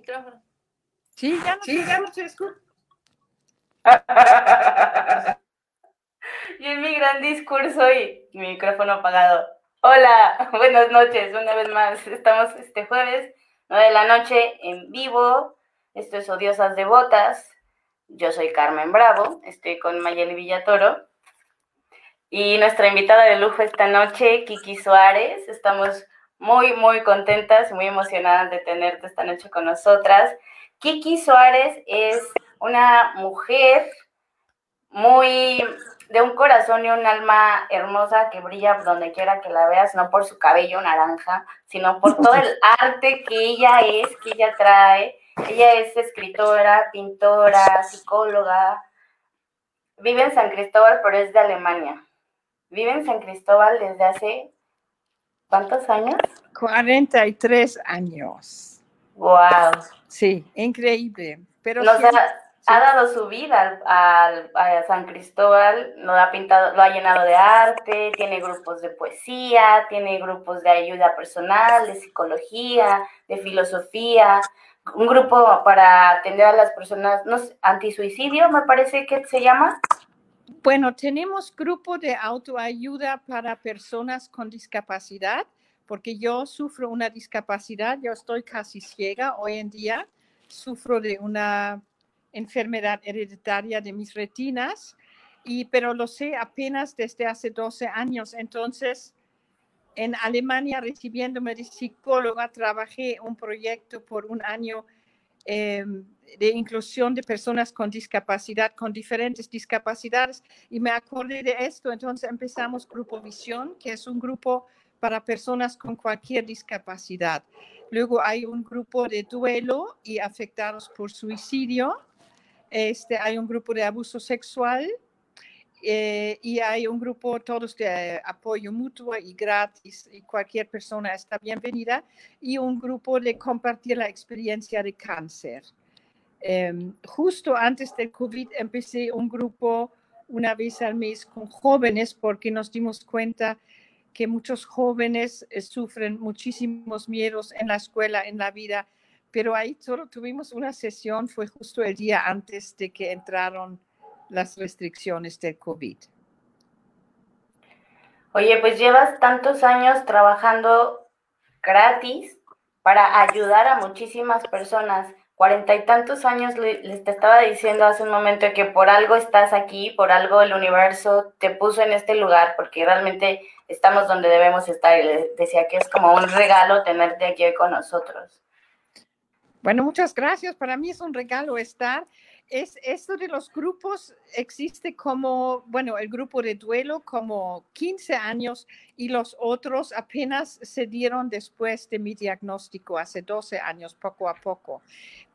micrófono. Sí, ya no, sí, ya no se escucha. y en mi gran discurso y mi micrófono apagado. Hola, buenas noches, una vez más. Estamos este jueves, 9 de la noche, en vivo. Esto es Odiosas Devotas. Yo soy Carmen Bravo, estoy con Mayeli Villatoro. Y nuestra invitada de lujo esta noche, Kiki Suárez. Estamos muy, muy contentas y muy emocionadas de tenerte esta noche con nosotras. Kiki Suárez es una mujer muy de un corazón y un alma hermosa que brilla donde quiera que la veas, no por su cabello naranja, sino por todo el arte que ella es, que ella trae. Ella es escritora, pintora, psicóloga. Vive en San Cristóbal, pero es de Alemania. Vive en San Cristóbal desde hace ¿cuántos años? 43 años. Wow. Sí, increíble. Pero Nos ha, ha dado su vida al, al, a San Cristóbal, lo ha pintado, lo ha llenado de arte, tiene grupos de poesía, tiene grupos de ayuda personal, de psicología, de filosofía, un grupo para atender a las personas, no sé, antisuicidio, me parece que se llama. Bueno, tenemos grupo de autoayuda para personas con discapacidad, porque yo sufro una discapacidad, yo estoy casi ciega hoy en día, sufro de una enfermedad hereditaria de mis retinas, y, pero lo sé apenas desde hace 12 años. Entonces, en Alemania, recibiéndome de psicóloga, trabajé un proyecto por un año eh, de inclusión de personas con discapacidad, con diferentes discapacidades, y me acordé de esto. Entonces empezamos Grupo Visión, que es un grupo para personas con cualquier discapacidad. Luego hay un grupo de duelo y afectados por suicidio. Este, hay un grupo de abuso sexual eh, y hay un grupo todos de apoyo mutuo y gratis y cualquier persona está bienvenida y un grupo de compartir la experiencia de cáncer. Eh, justo antes del COVID empecé un grupo una vez al mes con jóvenes porque nos dimos cuenta que muchos jóvenes eh, sufren muchísimos miedos en la escuela, en la vida, pero ahí solo tuvimos una sesión, fue justo el día antes de que entraron las restricciones del COVID. Oye, pues llevas tantos años trabajando gratis para ayudar a muchísimas personas. Cuarenta y tantos años les te estaba diciendo hace un momento que por algo estás aquí, por algo el universo te puso en este lugar, porque realmente estamos donde debemos estar. Y les decía que es como un regalo tenerte aquí hoy con nosotros. Bueno, muchas gracias. Para mí es un regalo estar es esto de los grupos existe como, bueno, el grupo de duelo como 15 años y los otros apenas se dieron después de mi diagnóstico hace 12 años, poco a poco.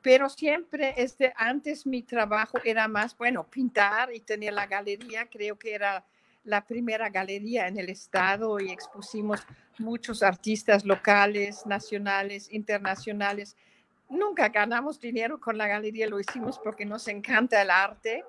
Pero siempre, este, antes mi trabajo era más, bueno, pintar y tener la galería, creo que era la primera galería en el estado y expusimos muchos artistas locales, nacionales, internacionales nunca ganamos dinero con la galería, lo hicimos porque nos encanta el arte.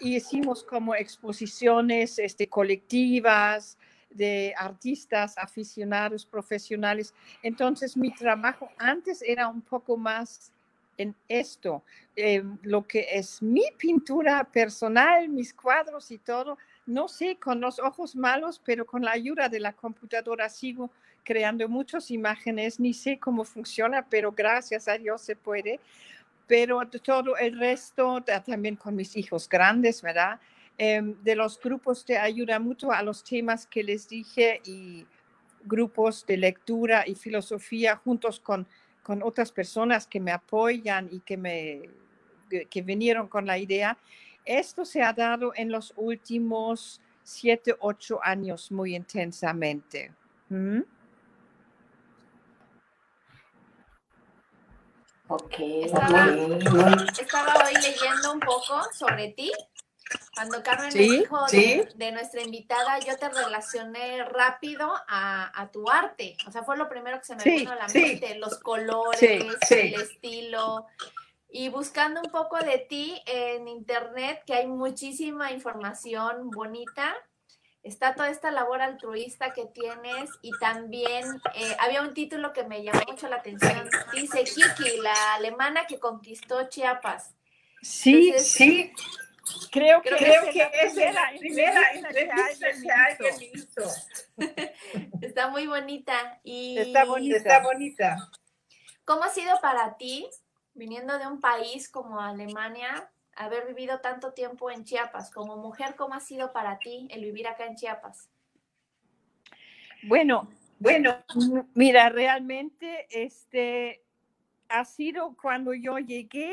Y hicimos como exposiciones este, colectivas de artistas, aficionados, profesionales. Entonces mi trabajo antes era un poco más en esto, eh, lo que es mi pintura personal, mis cuadros y todo, no sé, con los ojos malos, pero con la ayuda de la computadora sigo creando muchas imágenes, ni sé cómo funciona, pero gracias a Dios se puede. Pero todo el resto, también con mis hijos grandes, ¿verdad? Eh, de los grupos de ayuda mutua a los temas que les dije y grupos de lectura y filosofía juntos con, con otras personas que me apoyan y que me que vinieron con la idea. Esto se ha dado en los últimos siete, ocho años muy intensamente. ¿Mm? Ok. Estaba, ok. estaba hoy leyendo un poco sobre ti. Cuando Carmen Sí, me dijo sí. de, de nuestra invitada, yo te relacioné rápido a, a tu arte. O sea, fue lo primero que se me Sí, vino a la mente, los colores, el estilo. Y buscando un poco de ti en internet, que hay muchísima información bonita, está toda esta labor altruista que tienes y también eh, había un título que me llamó mucho la atención. Dice Kiki, la alemana que conquistó Chiapas. Sí, Entonces, sí. Creo que, creo es que la es primera la primera entrevista que alguien hizo. Está muy bonita. Y Está bonita. bonita. ¿Cómo ha sido para ti, viniendo de un país como Alemania, haber vivido tanto tiempo en Chiapas? Como mujer, ¿cómo ha sido para ti el vivir acá en Chiapas? Bueno, bueno, mira, realmente este ha sido cuando yo llegué,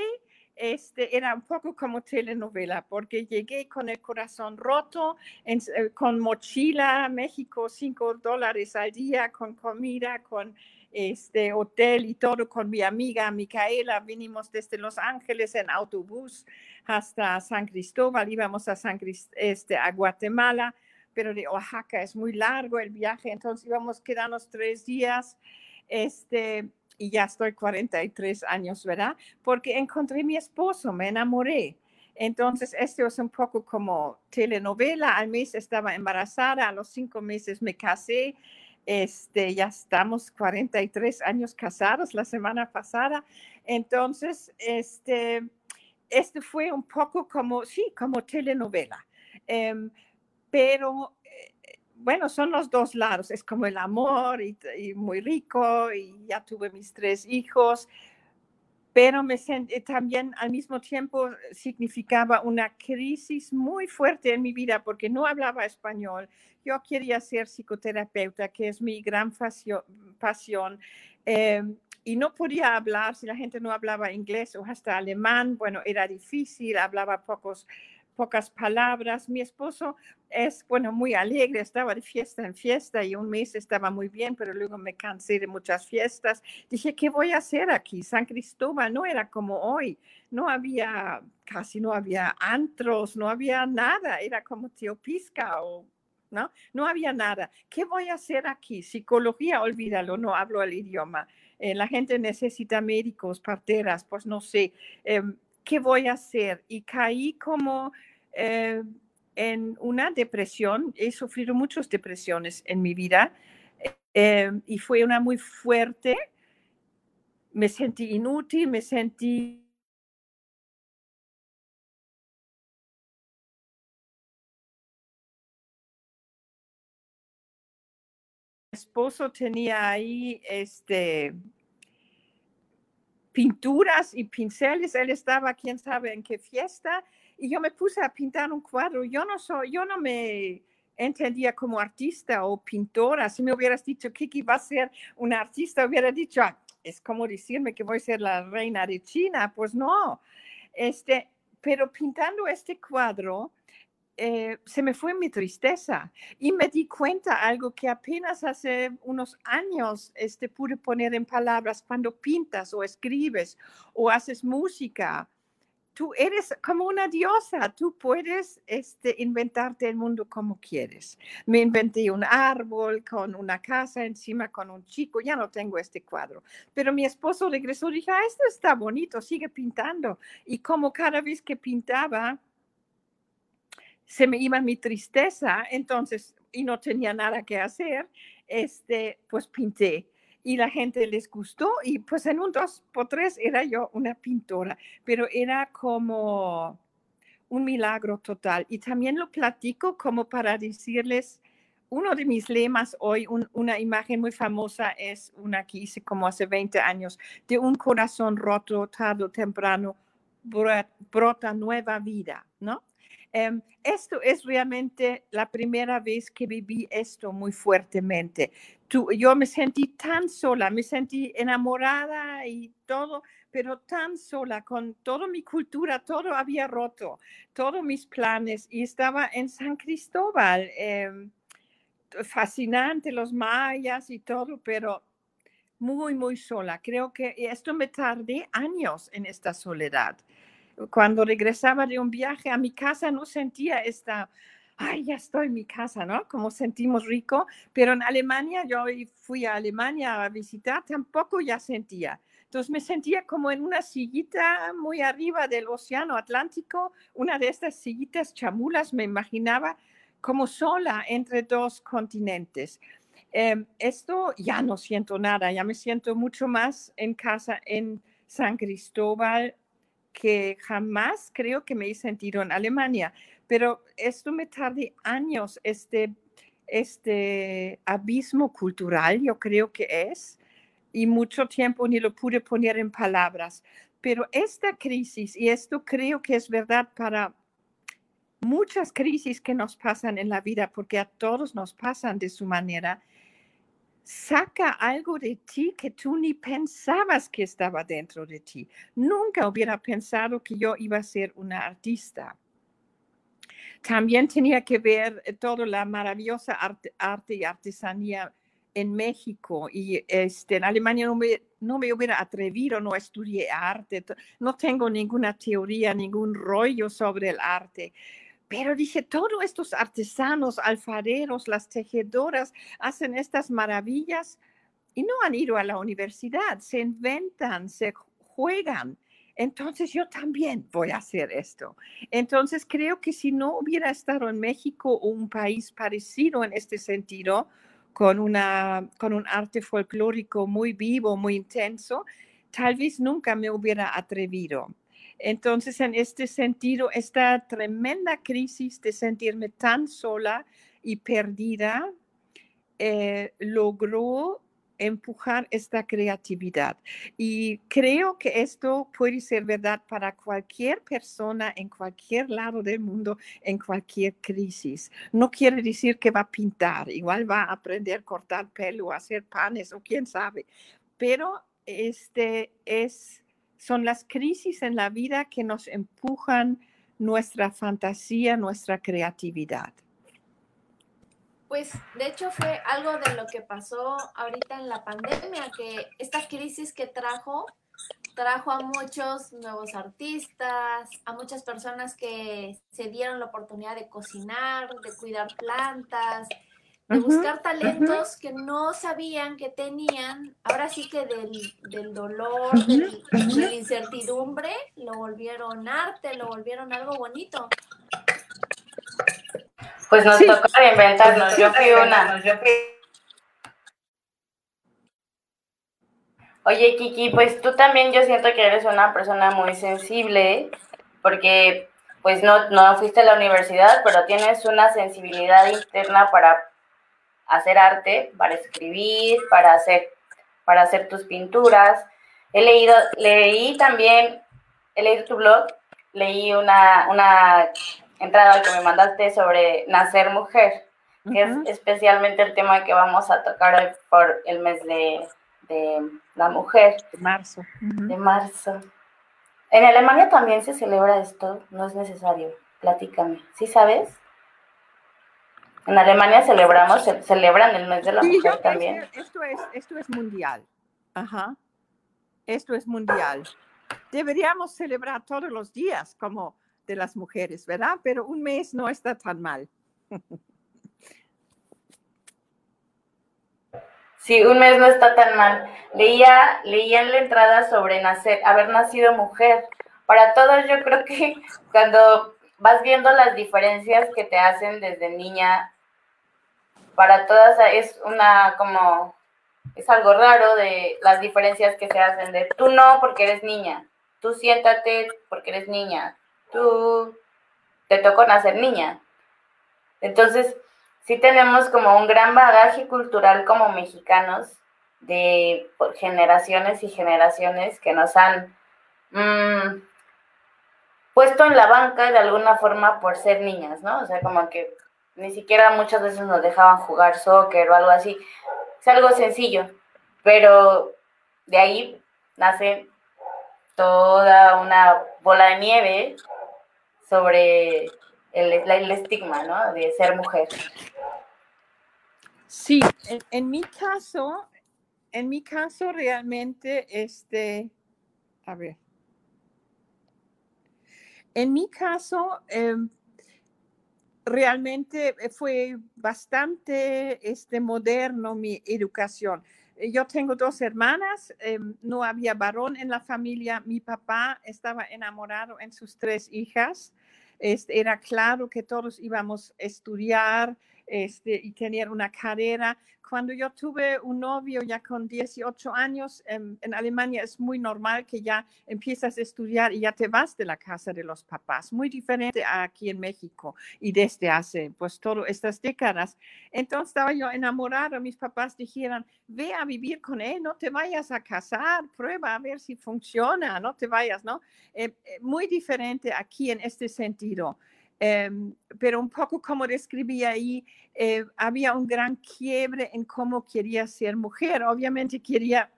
este era un poco como telenovela, porque llegué con el corazón roto, eh, con mochila, México, cinco dólares al día, con comida, con este hotel y todo, con mi amiga Micaela, vinimos desde Los Ángeles en autobús hasta San Cristóbal, íbamos a San Cris- este, a Guatemala pero de Oaxaca es muy largo el viaje, entonces íbamos a quedarnos tres días, este, y ya estoy 43 años, ¿verdad? Porque encontré mi esposo, me enamoré. Entonces, esto es un poco como telenovela. Al mes estaba embarazada, a los cinco meses me casé. Este, ya estamos 43 años casados la semana pasada. Entonces, este, este fue un poco como, sí, como telenovela. Em, pero eh, bueno, son los dos lados, es como el amor y, y muy rico y ya tuve mis tres hijos, pero me sentí también al mismo tiempo significaba una crisis muy fuerte en mi vida porque no hablaba español. Yo quería ser psicoterapeuta, que es mi gran pasión. eh, y no podía hablar si la gente no hablaba inglés o hasta alemán. Bueno, era difícil, hablaba pocos, pocas palabras. Mi esposo es, bueno, muy alegre, estaba de fiesta en fiesta y un mes estaba muy bien, pero luego me cansé de muchas fiestas. Dije, ¿qué voy a hacer aquí? San Cristóbal no era como hoy, no había, casi no había antros, no había nada, era como Teopisca o... ¿No? no había nada. ¿Qué voy a hacer aquí? Psicología, olvídalo, no hablo el idioma. Eh, la gente necesita médicos, parteras, pues no sé. em, ¿Qué voy a hacer? Y caí como eh, en una depresión. He sufrido muchas depresiones en mi vida eh, y fue una muy fuerte. Me sentí inútil, me sentí esposo tenía ahí este pinturas y pinceles. Él estaba, quién sabe en qué fiesta, y yo me puse a pintar un cuadro. Yo no soy, yo no me entendía como artista o pintora. Si me hubieras dicho Kiki va a ser una artista, hubiera dicho, "Ah, es como decirme que voy a ser la reina de China. Pues no. Este, pero pintando este cuadro, eh, se me fue mi tristeza y me di cuenta algo que apenas hace unos años este, pude poner en palabras cuando pintas o escribes o haces música. Tú eres como una diosa, tú puedes este, inventarte el mundo como quieres. Me inventé un árbol con una casa encima, con un chico, ya no tengo este cuadro, pero mi esposo regresó y dije, ah, esto está bonito, sigue pintando. Y como cada vez que pintaba, se me iba mi tristeza, entonces, y no tenía nada que hacer, este, pues pinté. Y la gente les gustó y pues en un dos por tres era yo una pintora, pero era como un milagro total. Y también lo platico como para decirles, uno de mis lemas hoy, un- una imagen muy famosa es una que hice como hace 20 años, de un corazón roto tarde o temprano, bro- brota nueva vida, ¿no? Em, esto es realmente la primera vez que viví esto muy fuertemente. Tú- yo me sentí tan sola, me sentí enamorada y todo, pero tan sola, con toda mi cultura, todo había roto, todos mis planes, y estaba en San Cristóbal. em, fascinante, los mayas y todo, pero muy, muy sola. Creo que esto me tardé años en esta soledad. Cuando regresaba de un viaje a mi casa no sentía esta, ay, ya estoy en mi casa, ¿no? Como sentimos rico, pero en Alemania, yo fui a Alemania a visitar, tampoco ya sentía. Entonces me sentía como en una sillita muy arriba del océano Atlántico, una de estas sillitas chamulas, me imaginaba como sola entre dos continentes. Em, esto ya no siento nada, ya me siento mucho más en casa en San Cristóbal que jamás creo que me he sentido en Alemania, pero esto me tardé años, este, este abismo cultural, yo creo que es, y mucho tiempo ni lo pude poner en palabras. Pero esta crisis, y esto creo que es verdad para muchas crisis que nos pasan en la vida, porque a todos nos pasan de su manera, saca algo de ti que tú ni pensabas que estaba dentro de ti. Nunca hubiera pensado que yo iba a ser una artista. También tenía que ver eh, toda la maravillosa arte, arte y artesanía en México y este, en Alemania no me, no me hubiera atrevido, no estudié arte, no tengo ninguna teoría, ningún rollo sobre el arte. Pero dije, todos estos artesanos, alfareros, las tejedoras hacen estas maravillas y no han ido a la universidad, se inventan, se juegan. Entonces yo también voy a hacer esto. Entonces creo que si no hubiera estado en México o un país parecido en este sentido, con, una, con un arte folclórico muy vivo, muy intenso, tal vez nunca me hubiera atrevido. Entonces, en este sentido, esta tremenda crisis de sentirme tan sola y perdida eh, logró empujar esta creatividad. Y creo que esto puede ser verdad para cualquier persona en cualquier lado del mundo, en cualquier crisis. No quiere decir que va a pintar, igual va a aprender a cortar pelo, a hacer panes o quién sabe. Pero este es son las crisis en la vida que nos empujan nuestra fantasía, nuestra creatividad. Pues de hecho fue algo de lo que pasó ahorita en la pandemia, que esta crisis que trajo, trajo a muchos nuevos artistas, a muchas personas que se dieron la oportunidad de cocinar, de cuidar plantas, de buscar talentos que no sabían que tenían, ahora sí que del, del dolor, del, de la incertidumbre, lo volvieron arte, lo volvieron algo bonito. Pues nos tocó reinventarnos, yo fui una. Oye, Kiki, pues tú también yo siento que eres una persona muy sensible, porque pues no, no fuiste a la universidad, pero tienes una sensibilidad interna para hacer arte, para escribir, para hacer, para hacer tus pinturas. He leído, leí también, he leído tu blog, leí una, una entrada que me mandaste sobre nacer mujer, que es especialmente el tema que vamos a tocar hoy por el mes de, de la mujer. De marzo. De marzo. En Alemania también se celebra esto, no es necesario. Platícame. ¿Sí sabes? En Alemania celebramos, ce- celebran el mes de la Sí, mujer yo- también. Esto, esto es, esto es mundial. Ajá. Esto es mundial. Deberíamos celebrar todos los días como de las mujeres, ¿verdad? Pero un mes no está tan mal. Sí, un mes no está tan mal. Leía, leía en la entrada sobre nacer, haber nacido mujer. Para todos, yo creo que cuando vas viendo las diferencias que te hacen desde niña, para todas es una como es algo raro de las diferencias que se hacen de tú no porque eres niña, tú siéntate porque eres niña, tú te tocó nacer niña. Entonces, sí tenemos como un gran bagaje cultural como mexicanos de generaciones y generaciones que nos han mm, puesto en la banca de alguna forma por ser niñas, ¿no? O sea, como que ni siquiera muchas veces nos dejaban jugar soccer o algo así. Es algo sencillo, pero de ahí nace toda una bola de nieve sobre el, estigma, ¿no? De ser mujer. Sí, en, mi caso, en mi caso realmente, este, a ver, en mi caso, em, realmente fue bastante este, moderno mi educación. Yo tengo dos hermanas, em, no había varón en la familia, mi papá estaba enamorado en sus tres hijas, este, era claro que todos íbamos a estudiar este, y tener una carrera. Cuando yo tuve un novio ya con 18 años, en, Alemania es muy normal que ya empiezas a estudiar y ya te vas de la casa de los papás, muy diferente aquí en México y desde hace pues todas estas décadas. Entonces estaba yo enamorada, mis papás dijeron, ve a vivir con él, no te vayas a casar, prueba a ver si funciona, no te vayas, ¿no? Eh, eh, muy diferente aquí en este sentido. Em, pero un poco como describí ahí, eh, había un gran quiebre en cómo quería ser mujer. Obviamente quería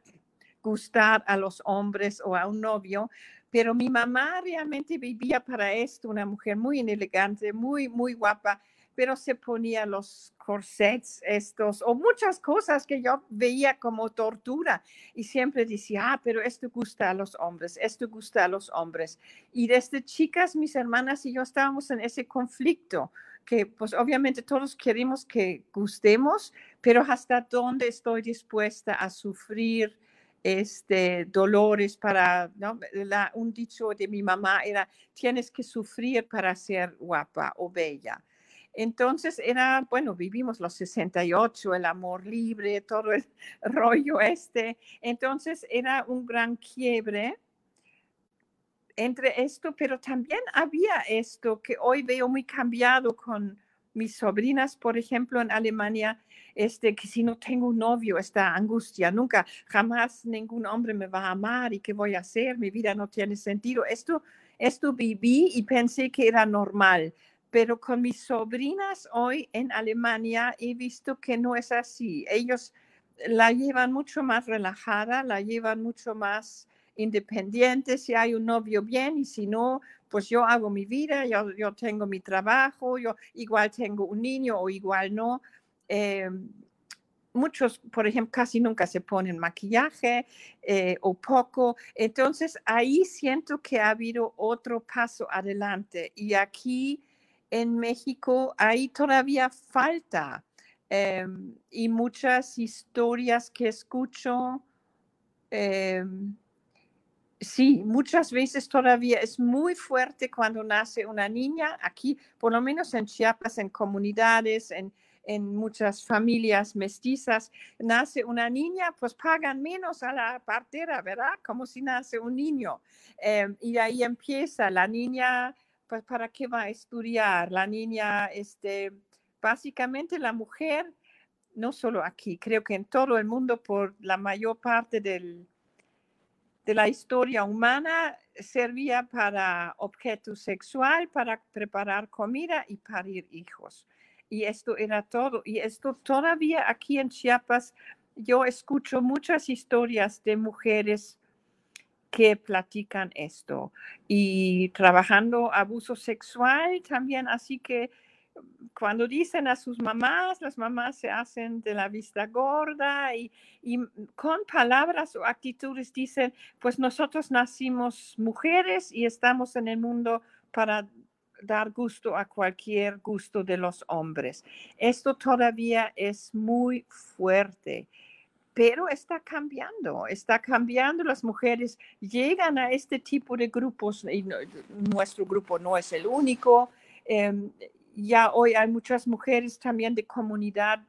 gustar a los hombres o a un novio, pero mi mamá realmente vivía para esto, una mujer muy elegante, muy, muy guapa, pero se ponía los corsets estos o muchas cosas que yo veía como tortura y siempre decía, ah, pero esto gusta a los hombres, esto gusta a los hombres. Y desde chicas, mis hermanas y yo estábamos en ese conflicto que pues obviamente todos queremos que gustemos, pero hasta dónde estoy dispuesta a sufrir este, dolores para, ¿no? un dicho de mi mamá era, tienes que sufrir para ser guapa o bella. Entonces era, bueno, vivimos los 68, el amor libre, todo el rollo este. Entonces era un gran quiebre entre esto, pero también había esto que hoy veo muy cambiado con mis sobrinas, por ejemplo, en Alemania, este, que si no tengo un novio, esta angustia, nunca, jamás ningún hombre me va a amar y qué voy a hacer, mi vida no tiene sentido. Esto, esto viví y pensé que era normal pero con mis sobrinas hoy en Alemania he visto que no es así. Ellos la llevan mucho más relajada, la llevan mucho más independiente. Si hay un novio bien y si no, pues yo hago mi vida, yo, yo tengo mi trabajo, yo igual tengo un niño o igual no. Eh, muchos, por ejemplo, casi nunca se ponen maquillaje eh, o poco. Entonces ahí siento que ha habido otro paso adelante y aquí en México ahí todavía falta em, y muchas historias que escucho, em, sí, muchas veces todavía es muy fuerte cuando nace una niña, aquí por lo menos en Chiapas, en comunidades, en, en muchas familias mestizas, nace una niña, pues pagan menos a la partera, ¿verdad? Como si nace un niño. Em, y ahí empieza la niña pues para qué va a estudiar la niña, este, básicamente la mujer, no solo aquí, creo que en todo el mundo por la mayor parte del, de la historia humana servía para objeto sexual, para preparar comida y parir hijos. Y esto era todo. Y esto todavía aquí en Chiapas, yo escucho muchas historias de mujeres que platican esto. Y trabajando abuso sexual también, así que mm, cuando dicen a sus mamás, las mamás se hacen de la vista gorda y, mm, con palabras o actitudes dicen, pues nosotros nacimos mujeres y estamos en el mundo para dar gusto a cualquier gusto de los hombres. Esto todavía es muy fuerte pero está cambiando, está cambiando. Las mujeres llegan a este tipo de grupos y nuestro grupo no es el único. Em, ya hoy hay muchas mujeres también de comunidad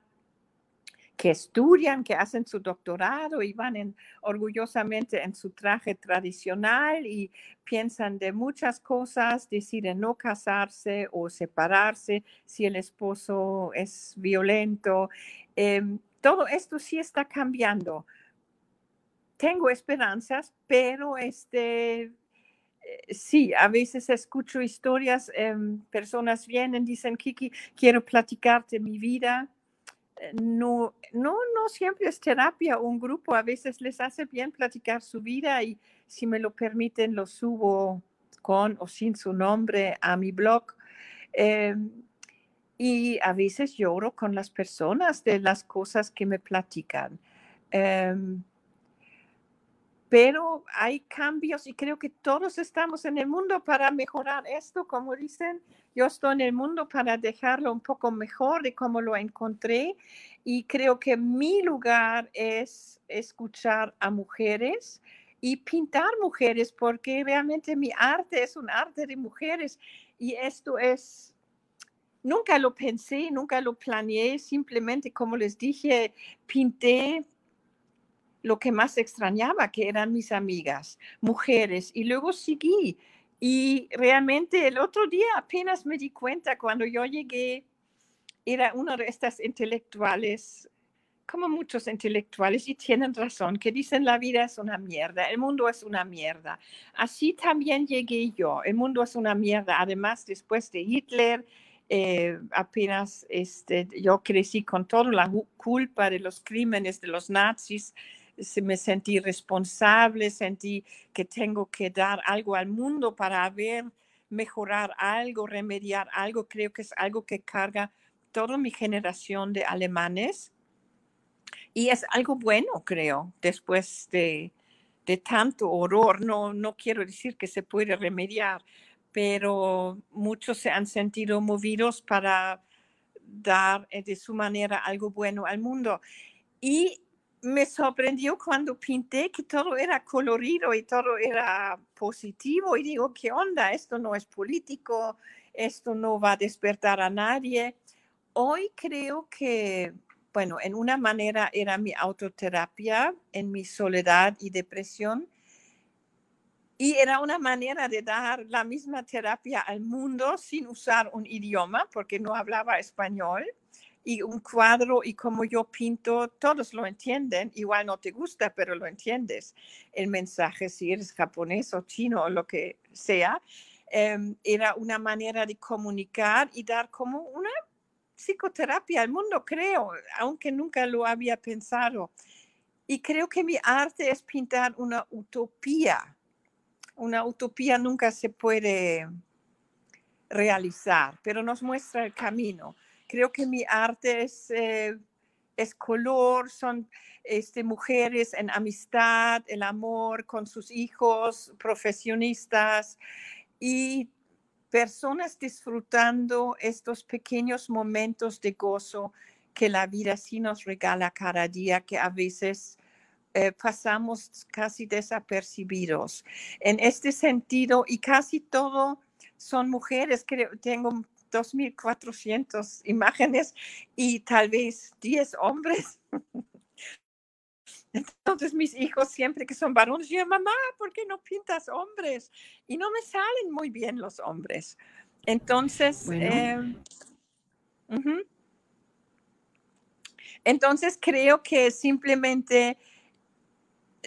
que estudian, que hacen su doctorado y van orgullosamente en su traje tradicional y piensan de muchas cosas, deciden no casarse o separarse si el esposo es violento. Em, todo esto sí está cambiando. Tengo esperanzas, pero este, eh, sí, a veces escucho historias, em, personas vienen, dicen, Kiki, quiero platicarte mi vida. eh, no, no, no siempre es terapia un grupo, a veces les hace bien platicar su vida y si me lo permiten lo subo con o sin su nombre a mi blog. Em, y a veces lloro con las personas de las cosas que me platican. Em, pero hay cambios y creo que todos estamos en el mundo para mejorar esto, como dicen, yo estoy en el mundo para dejarlo un poco mejor de cómo lo encontré y creo que mi lugar es escuchar a mujeres y pintar mujeres porque realmente mi arte es un arte de mujeres y esto es nunca lo pensé, nunca lo planeé, simplemente como les dije, pinté lo que más extrañaba, que eran mis amigas, mujeres, y luego seguí. Y realmente el otro día apenas me di cuenta cuando yo llegué, era una de estas intelectuales, como muchos intelectuales, y tienen razón, que dicen la vida es una mierda, el mundo es una mierda. Así también llegué yo, el mundo es una mierda. Además, después de Hitler, eh, apenas este, yo crecí con toda la culpa de los crímenes de los nazis me sentí responsable, sentí que tengo que dar algo al mundo para ver, mejorar algo, remediar algo. Creo que es algo que carga toda mi generación de alemanes. Y es algo bueno, creo, después de, de tanto horror. No, no quiero decir que se puede remediar, pero muchos se han sentido movidos para dar eh, de su manera algo bueno al mundo. Y me sorprendió cuando pinté que todo era colorido y todo era positivo y digo, ¿qué onda? Esto no es político, esto no va a despertar a nadie. Hoy creo que, bueno, en una manera era mi autoterapia en mi soledad y depresión. Y era una manera de dar la misma terapia al mundo sin usar un idioma, porque no hablaba español y un cuadro y como yo pinto, todos lo entienden, igual no te gusta, pero lo entiendes. El mensaje, si eres japonés o chino o lo que sea, em, era una manera de comunicar y dar como una psicoterapia al mundo, creo, aunque nunca lo había pensado. Y creo que mi arte es pintar una utopía. Una utopía nunca se puede realizar, pero nos muestra el camino. Creo que mi arte es, eh, es color, son este, mujeres en amistad, el amor con sus hijos, profesionistas y personas disfrutando estos pequeños momentos de gozo que la vida sí nos regala cada día, que a veces eh, pasamos casi desapercibidos. En este sentido, y casi todo son mujeres, creo, tengo 2.400 imágenes y tal vez 10 hombres. Entonces mis hijos siempre que son varones, yo, mamá, ¿por qué no pintas hombres? Y no me salen muy bien los hombres. Entonces, em, entonces creo que simplemente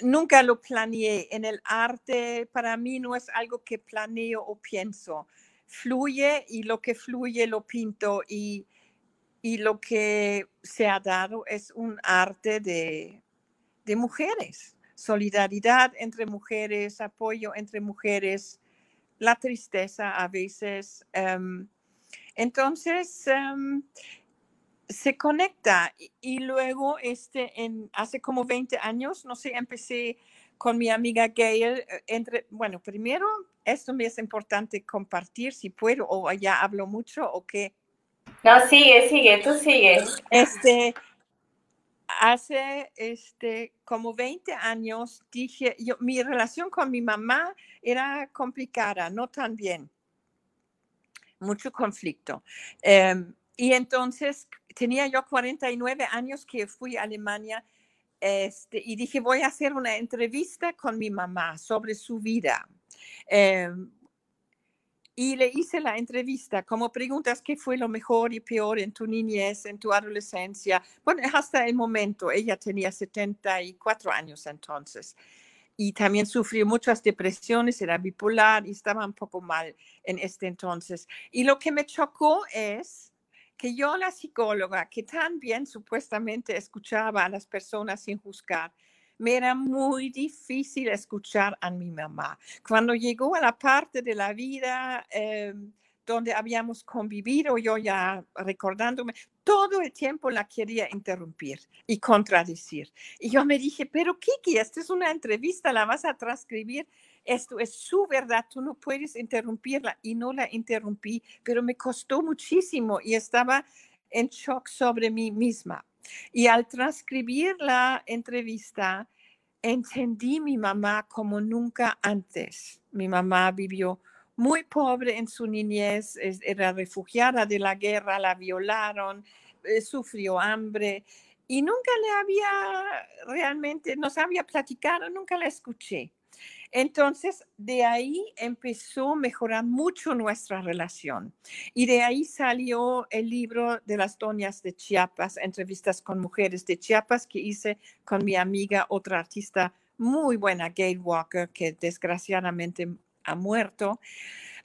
nunca lo planeé. En el arte, para mí no es algo que planeo o pienso fluye y lo que fluye lo pinto y, lo que se ha dado es un arte de, mujeres, solidaridad entre mujeres, apoyo entre mujeres, la tristeza a veces. Em, entonces, em, se conecta y, luego este en hace como 20 años no sé empecé con mi amiga Gail eh, entre bueno primero esto me es importante compartir si puedo o ya hablo mucho o qué. No, sigue, sigue, tú sigue. Este, hace este, como 20 años dije, yo, mi relación con mi mamá era complicada, no tan bien, mucho conflicto. Em, y entonces tenía yo 49 años que fui a Alemania este, y dije, voy a hacer una entrevista con mi mamá sobre su vida. Em, y le hice la entrevista, como preguntas qué fue lo mejor y peor en tu niñez, en tu adolescencia. Bueno, hasta el momento, ella tenía 74 años entonces. Y también sufrió muchas depresiones, era bipolar y estaba un poco mal en este entonces. Y lo que me chocó es que yo, la psicóloga, que también supuestamente escuchaba a las personas sin juzgar, me era muy difícil escuchar a mi mamá. Cuando llegó a la parte de la vida eh, donde habíamos convivido, yo ya recordándome, todo el tiempo la quería interrumpir y contradecir. Y yo me dije, pero Kiki, esta es una entrevista, la vas a transcribir. Esto es su verdad, tú no puedes interrumpirla. Y no la interrumpí, pero me costó muchísimo y estaba en shock sobre mí misma. Y al transcribir la entrevista, entendí mi mamá como nunca antes. Mi mamá vivió muy pobre en su niñez, era refugiada de la guerra, la violaron, eh, sufrió hambre y nunca le había realmente, nos había platicado, nunca la escuché. Entonces, de ahí empezó a mejorar mucho nuestra relación. Y de ahí salió el libro de las doñas de Chiapas, entrevistas con mujeres de Chiapas, que hice con mi amiga, otra artista muy buena, Gail Walker, que desgraciadamente ha muerto.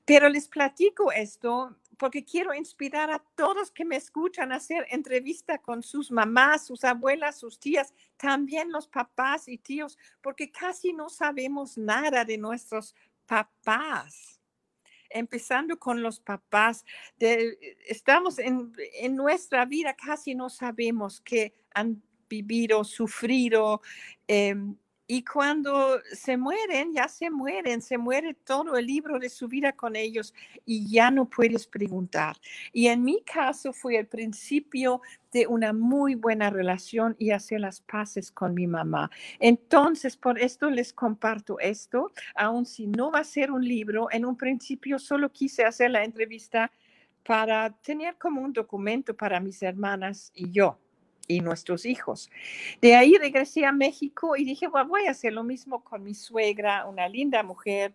Pero les platico esto porque quiero inspirar a todos que me escuchan a hacer entrevista con sus mamás, sus abuelas, sus tías, también los papás y tíos, porque casi no sabemos nada de nuestros papás. Empezando con los papás, estamos en, nuestra vida, casi no sabemos que han vivido, sufrido, eh, y cuando se mueren, ya se mueren, se muere todo el libro de su vida con ellos y ya no puedes preguntar. Y en mi caso fue el principio de una muy buena relación y hacer las paces con mi mamá. Entonces, por esto les comparto esto, aun si no va a ser un libro, en un principio solo quise hacer la entrevista para tener como un documento para mis hermanas y yo y nuestros hijos. De ahí regresé a México y dije, voy a hacer lo mismo con mi suegra, una linda mujer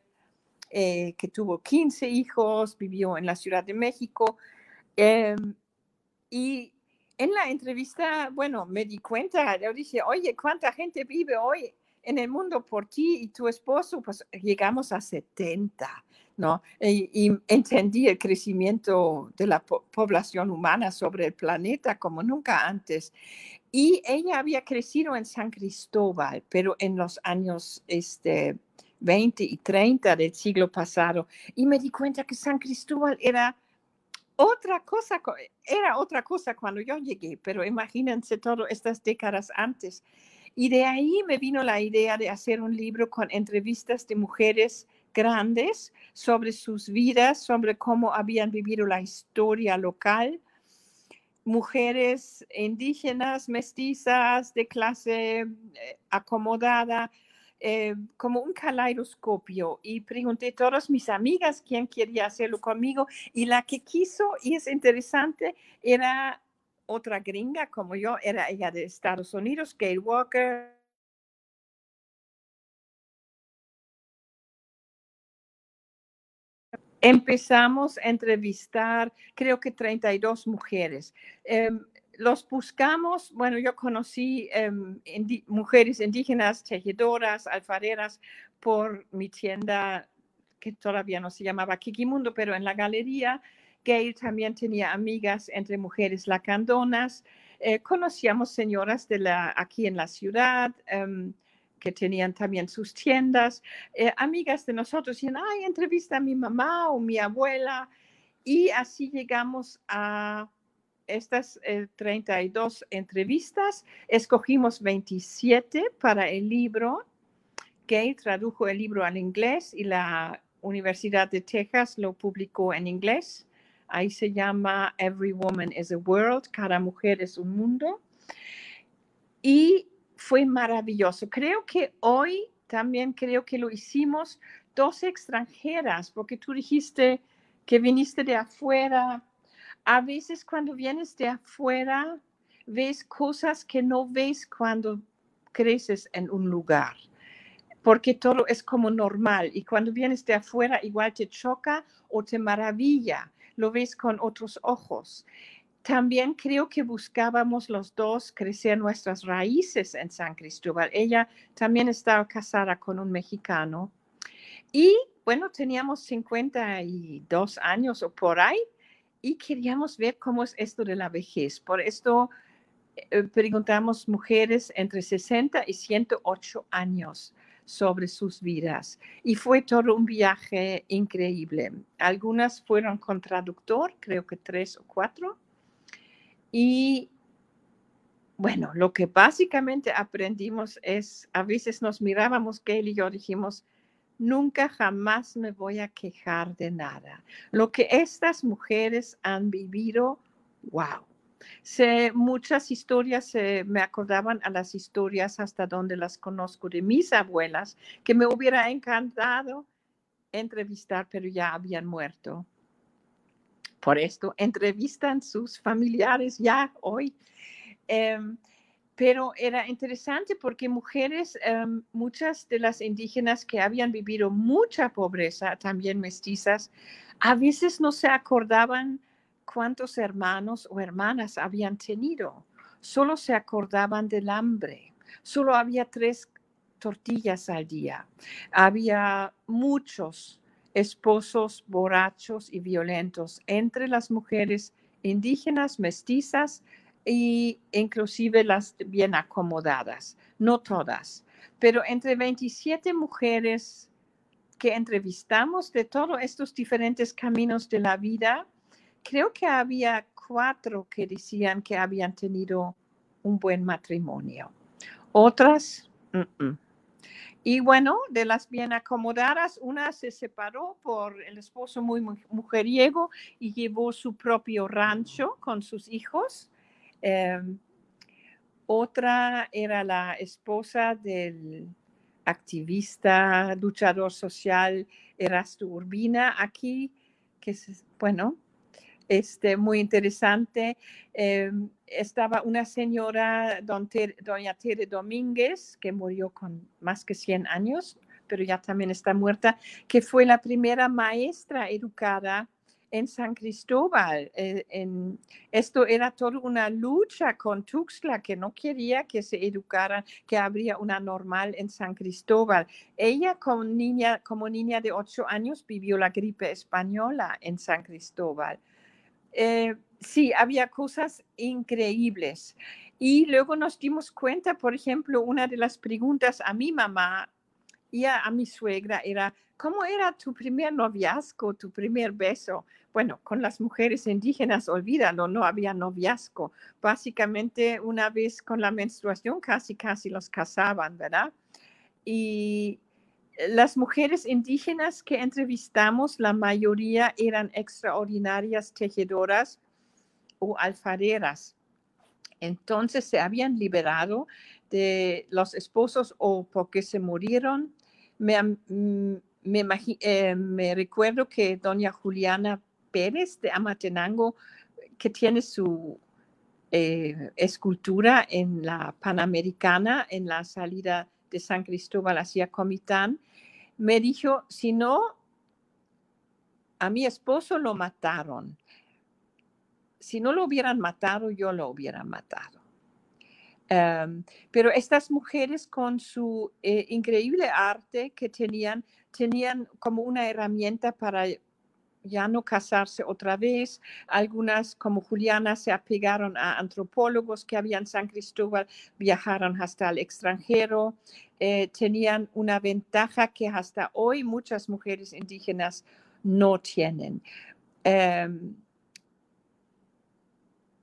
eh, que tuvo 15 hijos, vivió en la Ciudad de México. Em, y en la entrevista, bueno, me di cuenta, yo dije, oye, ¿cuánta gente vive hoy en el mundo por ti y tu esposo? Pues llegamos a 70. ¿no? Y, entendí el crecimiento de la población humana sobre el planeta como nunca antes. Y ella había crecido en San Cristóbal, pero en los años este, 20 y 30 del siglo pasado. Y me di cuenta que San Cristóbal era otra cosa, era otra cosa cuando yo llegué, pero imagínense todas estas décadas antes. Y de ahí me vino la idea de hacer un libro con entrevistas de mujeres grandes sobre sus vidas, sobre cómo habían vivido la historia local, mujeres indígenas, mestizas, de clase eh, acomodada, eh, como un caleidoscopio. Y pregunté a todas mis amigas quién quería hacerlo conmigo y la que quiso, y es interesante, era otra gringa como yo, era ella de Estados Unidos, Gail Walker, empezamos a entrevistar, creo que 32 mujeres. Em, los buscamos, bueno, yo conocí em, mujeres indígenas, tejedoras, alfareras, por mi tienda que todavía no se llamaba Kikimundo, pero en la galería. Gail también tenía amigas entre mujeres lacandonas. Eh, conocíamos señoras de la, aquí en la ciudad. Em, que tenían también sus tiendas, eh, amigas de nosotros decían, ay, entrevista a mi mamá o mi abuela. Y así llegamos a estas 32 eh, entrevistas. Escogimos 27 para el libro. Gay tradujo el libro al inglés y la Universidad de Texas lo publicó en inglés. Ahí se llama Every Woman is a World, cada mujer es un mundo. Y fue maravilloso. Creo que hoy también creo que lo hicimos dos extranjeras, porque tú dijiste que viniste de afuera. A veces cuando vienes de afuera, ves cosas que no ves cuando creces en un lugar, porque todo es como normal y cuando vienes de afuera igual te choca o te maravilla, lo ves con otros ojos. También creo que buscábamos los dos crecer nuestras raíces en San Cristóbal. Ella también estaba casada con un mexicano y bueno, teníamos 52 años o por ahí y queríamos ver cómo es esto de la vejez. Por esto eh, preguntamos mujeres entre 60 y 108 años sobre sus vidas. Y fue todo un viaje increíble. Algunas fueron con traductor, creo que tres o cuatro. Y bueno, lo que básicamente aprendimos es, a veces nos mirábamos, Gail y yo dijimos, nunca jamás me voy a quejar de nada. Lo que estas mujeres han vivido, wow muchas historias me acordaban a las historias hasta donde las conozco de mis abuelas, que me hubiera encantado entrevistar, pero ya habían muerto. Por esto entrevistan sus familiares ya hoy. Em, pero era interesante porque mujeres, em, muchas de las indígenas que habían vivido mucha pobreza, también mestizas, a veces no se acordaban cuántos hermanos o hermanas habían tenido. Solo se acordaban del hambre. Solo había tres tortillas al día. Había muchos esposos borrachos y violentos entre las mujeres indígenas, mestizas e inclusive las bien acomodadas, no todas, pero entre 27 mujeres que entrevistamos de todos estos diferentes caminos de la vida, creo que había cuatro que decían que habían tenido un buen matrimonio. Otras, y bueno, de las bien acomodadas, una se separó por el esposo muy mujeriego y llevó su propio rancho con sus hijos. Em, otra era la esposa del activista, luchador social Erasto Urbina aquí, que es, bueno, este, muy interesante. Em, estaba una señora, doña Tere Domínguez, que murió con más que 100 años, pero ya también está muerta, que fue la primera maestra educada en San Cristóbal. Eh, esto era toda una lucha con Tuxtla, que no quería que se educara, que habría una normal en San Cristóbal. Ella como niña, como niña de ocho años vivió la gripe española en San Cristóbal. Eh, sí, había cosas increíbles. Y luego nos dimos cuenta, por ejemplo, una de las preguntas a mi mamá y a, mi suegra era, ¿cómo era tu primer noviazgo, tu primer beso? Bueno, con las mujeres indígenas, olvídalo, no había noviazgo. Básicamente, una vez con la menstruación, casi, casi los casaban, ¿verdad? Y las mujeres indígenas que entrevistamos, la mayoría eran extraordinarias tejedoras o alfareras. Entonces se habían liberado de los esposos o porque se murieron. Me, mm, eh, me, recuerdo que doña Juliana Pérez de Amatenango, que tiene su eh, escultura en la Panamericana, en la salida de San Cristóbal hacia Comitán, me dijo, si no, a mi esposo lo mataron. Si no lo hubieran matado, yo lo hubiera matado. Em, pero estas mujeres con su eh, increíble arte que tenían, tenían como una herramienta para ya no casarse otra vez. Algunas, como Juliana, se apegaron a antropólogos que habían San Cristóbal, viajaron hasta el extranjero, eh, tenían una ventaja que hasta hoy muchas mujeres indígenas no tienen. Em,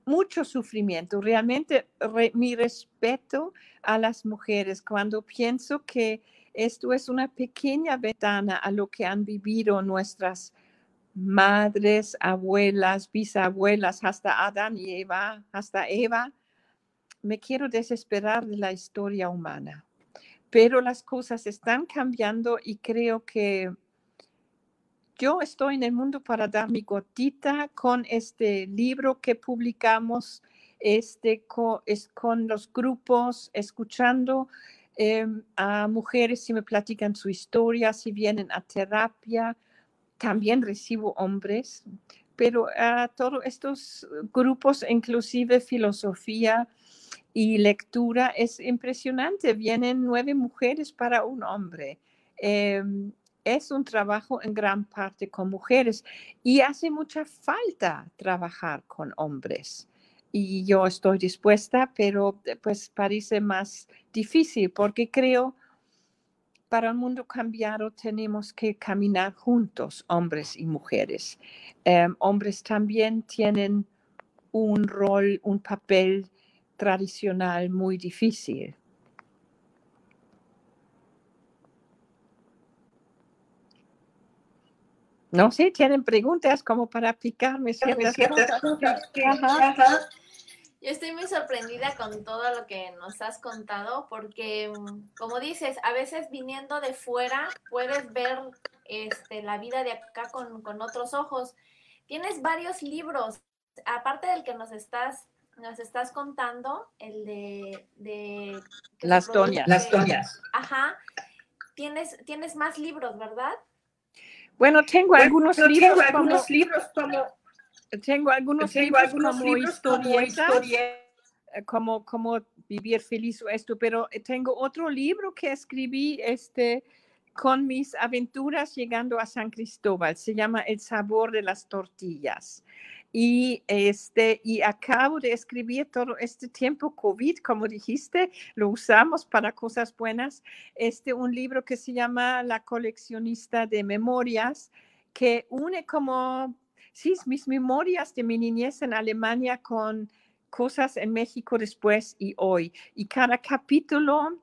mucho sufrimiento. Realmente mi respeto a las mujeres cuando pienso que esto es una pequeña ventana a lo que han vivido nuestras madres, abuelas, bisabuelas, hasta Adán y Eva, hasta Eva, me quiero desesperar de la historia humana. Pero las cosas están cambiando y creo que yo estoy en el mundo para dar mi gotita con este libro que publicamos, este, es con los grupos, escuchando em, a mujeres si me platican su historia, si vienen a terapia, también recibo hombres, pero a todos estos grupos, inclusive filosofía y lectura, es impresionante. Vienen nueve mujeres para un hombre. Em, es un trabajo en gran parte con mujeres y hace mucha falta trabajar con hombres. Y yo estoy dispuesta, pero pues parece más difícil porque creo para un mundo cambiado tenemos que caminar juntos, hombres y mujeres. Em, hombres también tienen un rol, un papel tradicional muy difícil. No sé, tienen preguntas como para picarme ciertas, cosas. Yo estoy muy sorprendida con todo lo que nos has contado porque, mm, como dices, a veces viniendo de fuera puedes ver este, la vida de acá con, con otros ojos. Tienes varios libros, aparte del que nos estás nos estás contando, el de... de las doñas. Las doñas. Ajá. Tienes, tienes más libros, ¿verdad? Bueno, tengo algunos libros, tengo como, algunos libros como tengo algunos tengo libros algunos como libros como historietas, eh, como, como vivir feliz o esto, pero eh, tengo otro libro que escribí este, con mis aventuras llegando a San Cristóbal. Se llama El sabor de las tortillas. Y, este, y acabo de escribir todo este tiempo COVID, como dijiste, lo usamos para cosas buenas. Este, un libro que se llama La coleccionista de memorias, que une como, sí, mis memorias de mi niñez en Alemania con cosas en México después y hoy. Y cada capítulo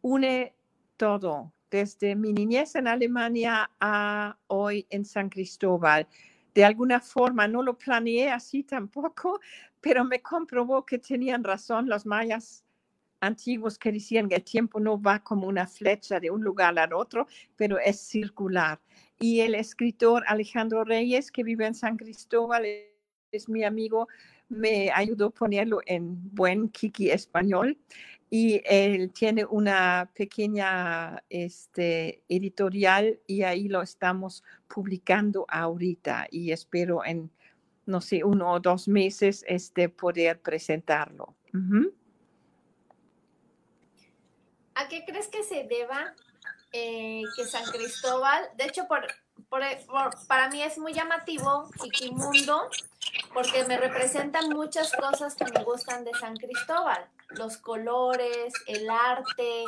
une todo, desde mi niñez en Alemania a hoy en San Cristóbal. De alguna forma, no lo planeé así tampoco, pero me comprobó que tenían razón los mayas antiguos que decían que el tiempo no va como una flecha de un lugar al otro, pero es circular. Y el escritor Alejandro Reyes, que vive en San Cristóbal, es mi amigo, me ayudó a ponerlo en buen kiki español y él tiene una pequeña este, editorial y ahí lo estamos publicando ahorita y espero en, no sé, uno o dos meses este, poder presentarlo. ¿A qué crees que se deba eh, que San Cristóbal, de hecho, por, por- para mí es muy llamativo Chiquimundo, porque me representan muchas cosas que me gustan de San Cristóbal, los colores, el arte.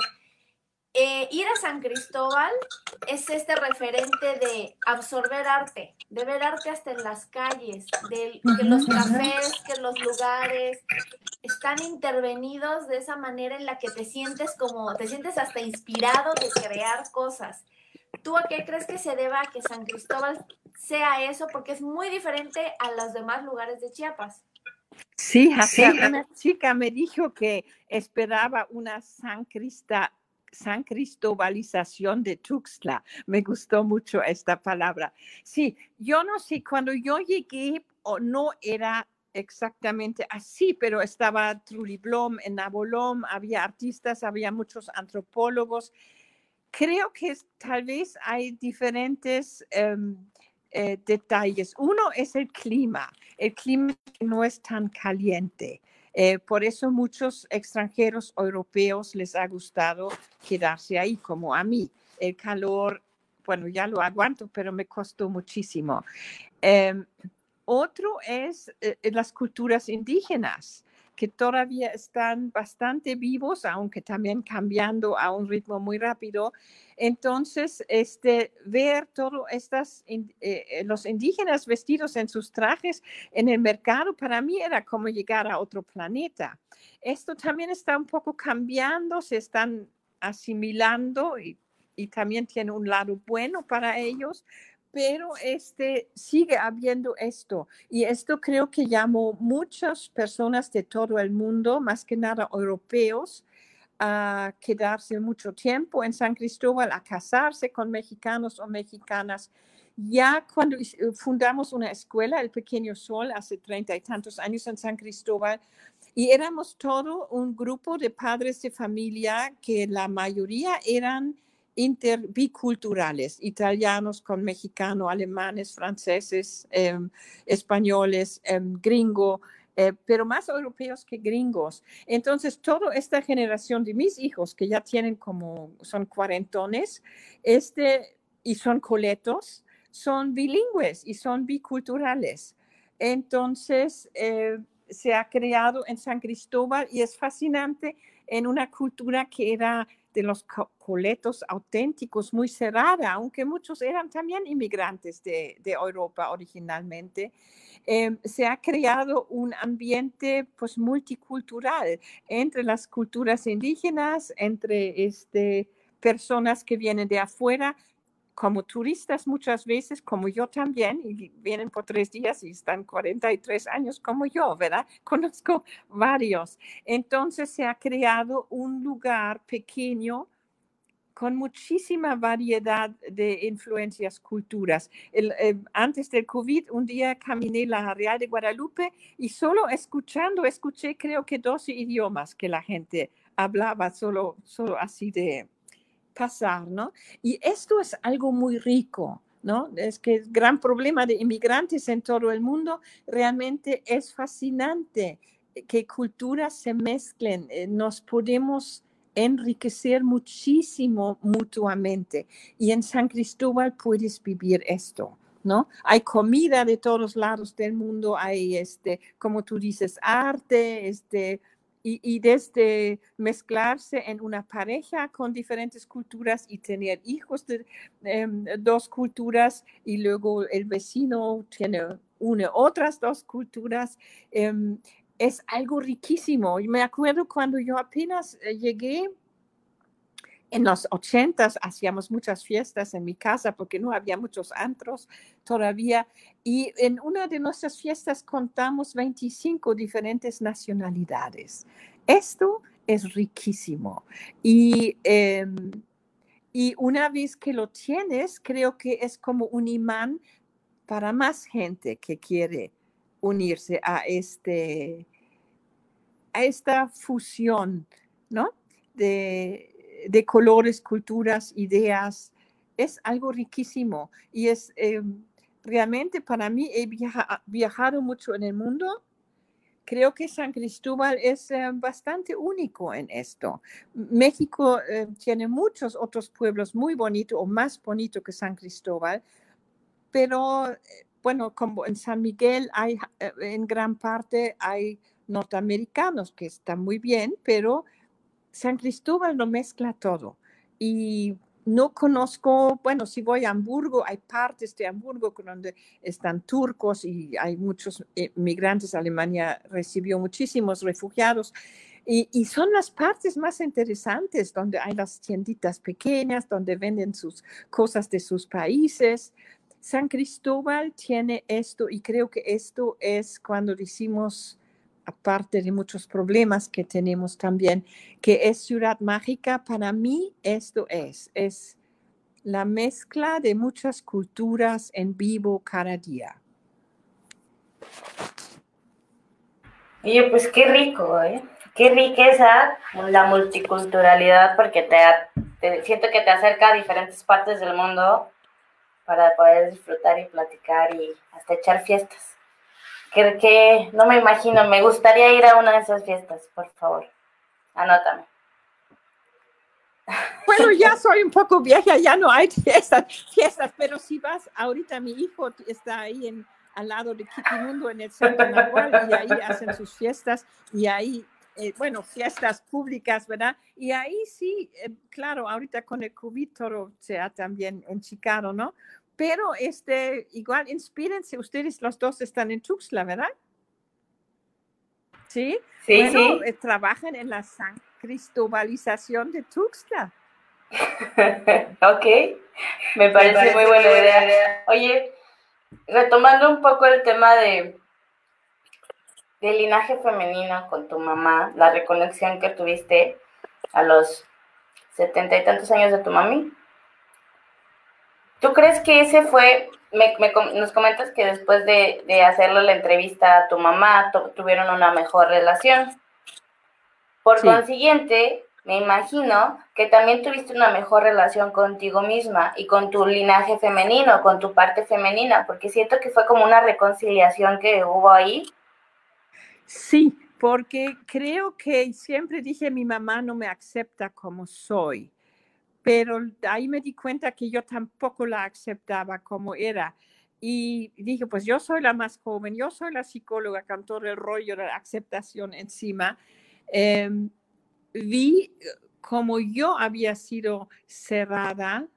Eh, ir a San Cristóbal es este referente de absorber arte, de ver arte hasta en las calles, de que los cafés, que los lugares, están intervenidos de esa manera en la que te sientes como, te sientes hasta inspirado de crear cosas. ¿Tú a qué crees que se deba que San Cristóbal sea eso? Porque es muy diferente a los demás lugares de Chiapas. Sí, hasta Sí. una chica me dijo que esperaba una San, Crista, San Cristobalización de Tuxtla. Me gustó mucho esta palabra. Sí, yo no sé, cuando yo llegué o no era exactamente así, pero estaba Trudy Blom en Nabolom, había artistas, había muchos antropólogos. Creo que tal vez hay diferentes em, eh, detalles. Uno es el clima. El clima no es tan caliente. Eh, por eso muchos extranjeros europeos les ha gustado quedarse ahí, como a mí. El calor, bueno, ya lo aguanto, pero me costó muchísimo. Em, otro es eh, las culturas indígenas, que todavía están bastante vivos, aunque también cambiando a un ritmo muy rápido. Entonces, este, ver todos estas, eh, eh, los indígenas vestidos en sus trajes en el mercado, para mí era como llegar a otro planeta. Esto también está un poco cambiando, se están asimilando y, y también tiene un lado bueno para ellos, pero este, sigue habiendo esto. Y esto creo que llamó muchas personas de todo el mundo, más que nada europeos, a quedarse mucho tiempo en San Cristóbal, a casarse con mexicanos o mexicanas. Ya cuando eh, fundamos una escuela, el Pequeño Sol, hace treinta y tantos años en San Cristóbal, y éramos todo un grupo de padres de familia que la mayoría eran interbiculturales, italianos con mexicano, alemanes, franceses, em, españoles, em, gringo, eh, pero más europeos que gringos. Entonces, toda esta generación de mis hijos, que ya tienen como, son cuarentones, este, y son coletos, son bilingües y son biculturales. Entonces, eh, se ha creado en San Cristóbal y es fascinante en una cultura que era de los coletos auténticos, muy cerrada, aunque muchos eran también inmigrantes de, Europa originalmente. Em, se ha creado un ambiente pues multicultural entre las culturas indígenas, entre este, personas que vienen de afuera, como turistas muchas veces, como yo también, y vienen por tres días y están 43 años como yo, ¿verdad? Conozco varios. Entonces se ha creado un lugar pequeño con muchísima variedad de influencias, culturas. Eh, antes del COVID, un día caminé la Real de Guadalupe y solo escuchando, escuché creo que dos idiomas que la gente hablaba, solo, solo así de, pasar, ¿no? Y esto es algo muy rico, ¿no? Es que el gran problema de inmigrantes en todo el mundo realmente es fascinante que culturas se mezclen, eh, nos podemos enriquecer muchísimo mutuamente. Y en San Cristóbal puedes vivir esto. ¿No? Hay comida de todos lados del mundo, hay, este, como tú dices, arte, este, y, desde mezclarse en una pareja con diferentes culturas y tener hijos de em, dos culturas y luego el vecino tiene une otras dos culturas, em, es algo riquísimo. Y me acuerdo cuando yo apenas eh, llegué en los ochentas hacíamos muchas fiestas en mi casa porque no había muchos antros todavía. Y en una de nuestras fiestas contamos 25 diferentes nacionalidades. Esto es riquísimo. Y, em, y una vez que lo tienes, creo que es como un imán para más gente que quiere unirse a, este, a esta fusión, ¿no? De, de colores, culturas, ideas. Es algo riquísimo y es em, realmente para mí, he viajado mucho en el mundo. Creo que San Cristóbal es em, bastante único en esto. México em, tiene muchos otros pueblos muy bonitos o más bonitos que San Cristóbal, pero eh, bueno, como en San Miguel hay eh, en gran parte hay norteamericanos que están muy bien, pero San Cristóbal lo mezcla todo. Y no conozco, bueno, si voy a Hamburgo, hay partes de Hamburgo donde están turcos y hay muchos eh, migrantes. Alemania recibió muchísimos refugiados. Y, y, son las partes más interesantes, donde hay las tienditas pequeñas, donde venden sus cosas de sus países. San Cristóbal tiene esto y creo que esto es cuando decimos aparte de muchos problemas que tenemos también, que es ciudad mágica, para mí esto es, es la mezcla de muchas culturas en vivo cada día. Oye, pues qué rico, ¿eh? Qué riqueza la multiculturalidad, porque te, siento que te acerca a diferentes partes del mundo para poder disfrutar y platicar y hasta echar fiestas que, no me imagino, me gustaría ir a una de esas fiestas, por favor. Anótame. Bueno, ya soy un poco vieja, ya no hay fiestas, fiestas, pero si vas, ahorita mi hijo está ahí en, al lado de Kitimundo en el centro Nahual y ahí hacen sus fiestas y ahí, eh, bueno, fiestas públicas, ¿verdad? Y ahí sí, eh, claro, ahorita con el COVID todo se ha también enchicado, ¿no? Pero este, igual inspírense, ustedes los dos están en Tuxtla, ¿verdad? Sí, sí, sí. Eh, trabajan en la San Cristobalización de Tuxtla. ok, me parece, muy buena idea. Oye, retomando un poco el tema de del linaje femenino con tu mamá, la reconexión que tuviste a los setenta y tantos años de tu mami. ¿Tú crees que ese fue, me, nos comentas que después de, de, hacerle la entrevista a tu mamá, tuvieron una mejor relación? Por consiguiente, me imagino que también tuviste una mejor relación contigo misma y con tu linaje femenino, con tu parte femenina, porque siento que fue como una reconciliación que hubo ahí. Sí, porque creo que siempre dije mi mamá no me acepta como soy pero ahí me di cuenta que yo tampoco la aceptaba como era. Y dije, pues yo soy la más joven, yo soy la psicóloga con todo el rollo de la aceptación encima. Em, vi como yo había sido cerrada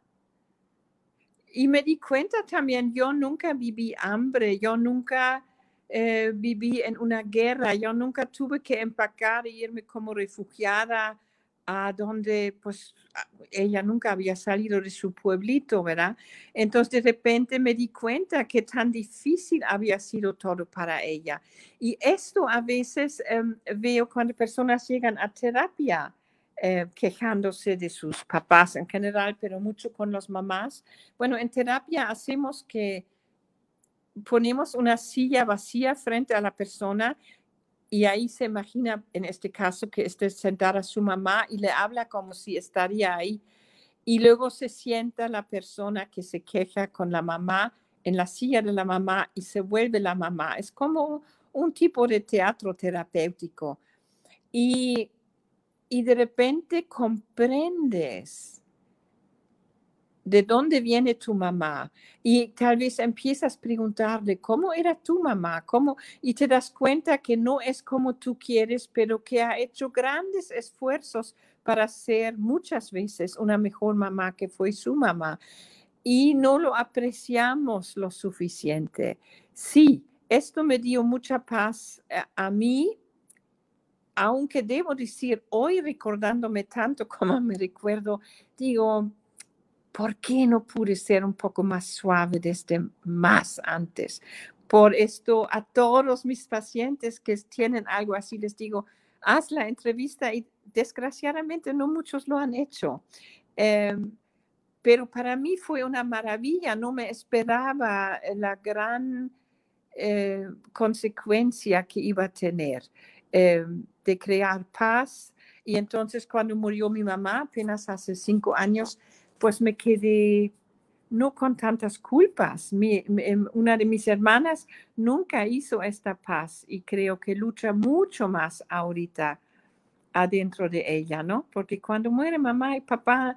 y me di cuenta también, yo nunca viví hambre, yo nunca eh, viví en una guerra, yo nunca tuve que empacar e irme como refugiada a donde pues ella nunca había salido de su pueblito, ¿verdad? Entonces de repente me di cuenta que tan difícil había sido todo para ella. Y esto a veces em, veo cuando personas llegan a terapia. Eh, quejándose de sus papás en general, pero mucho con las mamás. Bueno, en terapia hacemos que ponemos una silla vacía frente a la persona y ahí se imagina, en este caso, que esté sentada su mamá y le habla como si estaría ahí. Y luego se sienta la persona que se queja con la mamá en la silla de la mamá y se vuelve la mamá. Es como un tipo de teatro terapéutico. Y, y de repente comprendes de dónde viene tu mamá y tal vez empiezas a preguntarle cómo era tu mamá, cómo y te das cuenta que no es como tú quieres, pero que ha hecho grandes esfuerzos para ser muchas veces una mejor mamá que fue su mamá. Y no lo apreciamos lo suficiente. Sí, esto me dio mucha paz a, eh, a mí aunque debo decir, hoy recordándome tanto como me recuerdo, digo, ¿por qué no pude ser un poco más suave desde más antes? Por esto, a todos mis pacientes que tienen algo así, les digo, haz la entrevista y desgraciadamente no muchos lo han hecho. Em, pero para mí fue una maravilla, no me esperaba la gran eh, consecuencia que iba a tener em, de crear paz. Y entonces cuando murió mi mamá, apenas hace cinco años, pues me quedé no con tantas culpas. Em, una de mis hermanas nunca hizo esta paz y creo que lucha mucho más ahorita adentro de ella, ¿no? Porque cuando muere mamá y papá,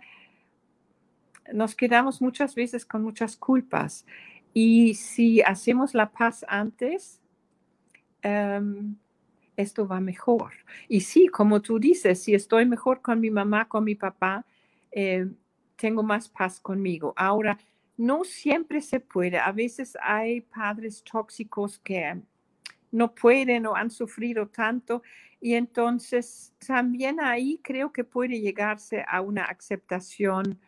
nos quedamos muchas veces con muchas culpas. Y si hacemos la paz antes, em, esto va mejor. Y sí, como tú dices, si estoy mejor con mi mamá, con mi papá, eh, tengo más paz conmigo. Ahora, no siempre se puede. A veces hay padres tóxicos que no pueden o han sufrido tanto y entonces también ahí creo que puede llegarse a una aceptación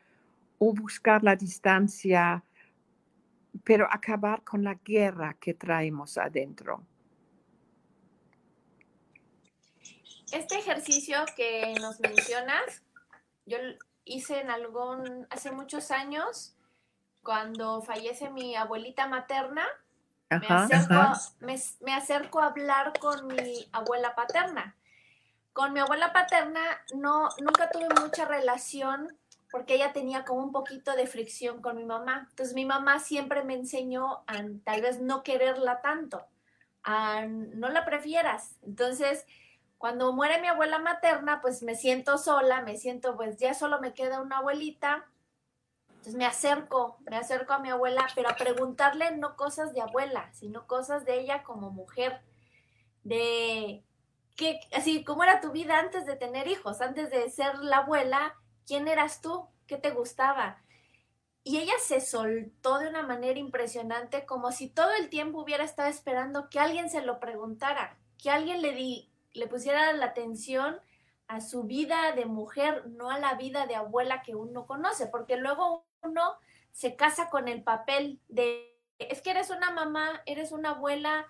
o buscar la distancia, pero acabar con la guerra que traemos adentro. Este ejercicio que nos mencionas, yo hice en algún, hace muchos años, cuando fallece mi abuelita materna, me, acerco, a hablar con mi abuela paterna. Con mi abuela paterna no, nunca tuve mucha relación porque ella tenía como un poquito de fricción con mi mamá. Entonces mi mamá siempre me enseñó a tal vez no quererla tanto, a no la prefieras. Entonces cuando muere mi abuela materna, pues me siento sola, me siento, pues ya solo me queda una abuelita. Entonces me acerco, me acerco a mi abuela, pero a preguntarle no cosas de abuela, sino cosas de ella como mujer, de qué, así, cómo era tu vida antes de tener hijos, antes de ser la abuela, quién eras tú, qué te gustaba. Y ella se soltó de una manera impresionante, como si todo el tiempo hubiera estado esperando que alguien se lo preguntara, que alguien le, di, le pusiera la atención a su vida de mujer, no a la vida de abuela que uno conoce, porque luego uno se casa con el papel de, es que eres una mamá, eres una abuela,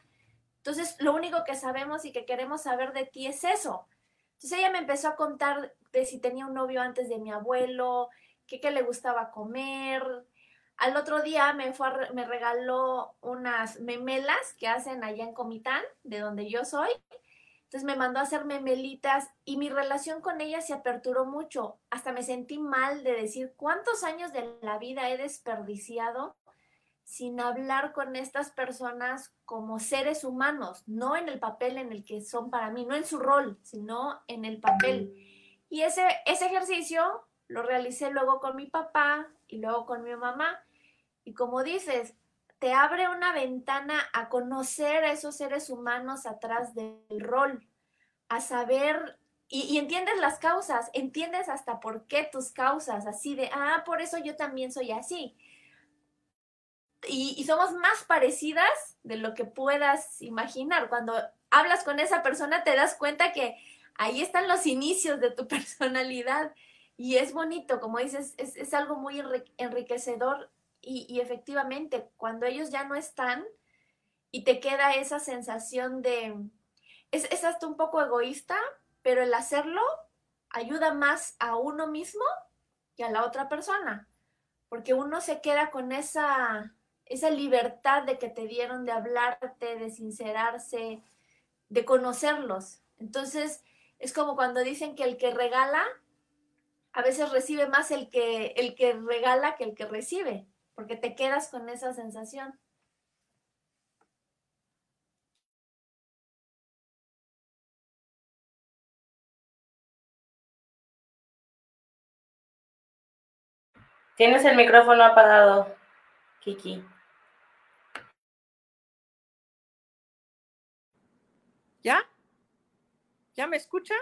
entonces lo único que sabemos y que queremos saber de ti es eso. Entonces ella me empezó a contar de si tenía un novio antes de mi abuelo, que qué le gustaba comer. Al otro día me, fue me regaló unas memelas que hacen allá en Comitán, de donde yo soy, me mandó a hacer memelitas y mi relación con ella se aperturó mucho. Hasta me sentí mal de decir cuántos años de la vida he desperdiciado sin hablar con estas personas como seres humanos, no en el papel en el que son para mí, no en su rol, sino en el papel. Y ese, ese ejercicio lo realicé luego con mi papá y luego con mi mamá. Y como dices, te abre una ventana a conocer a esos seres humanos atrás del rol, a saber y, entiendes las causas, entiendes hasta por qué tus causas, así de, ah, por eso yo también soy así. Y, somos más parecidas de lo que puedas imaginar. Cuando hablas con esa persona te das cuenta que ahí están los inicios de tu personalidad y es bonito, como dices, es, es algo muy enriquecedor y, efectivamente cuando ellos ya no están y te queda esa sensación de, es, es hasta un poco egoísta, pero el hacerlo ayuda más a uno mismo que a la otra persona, porque uno se queda con esa, esa libertad de que te dieron de hablarte, de sincerarse, de conocerlos. Entonces, es como cuando dicen que el que regala, a veces recibe más el que, el que regala que el que recibe, porque te quedas con esa sensación. Tienes el micrófono apagado, Kiki. ¿Ya? ¿Ya me escuchan?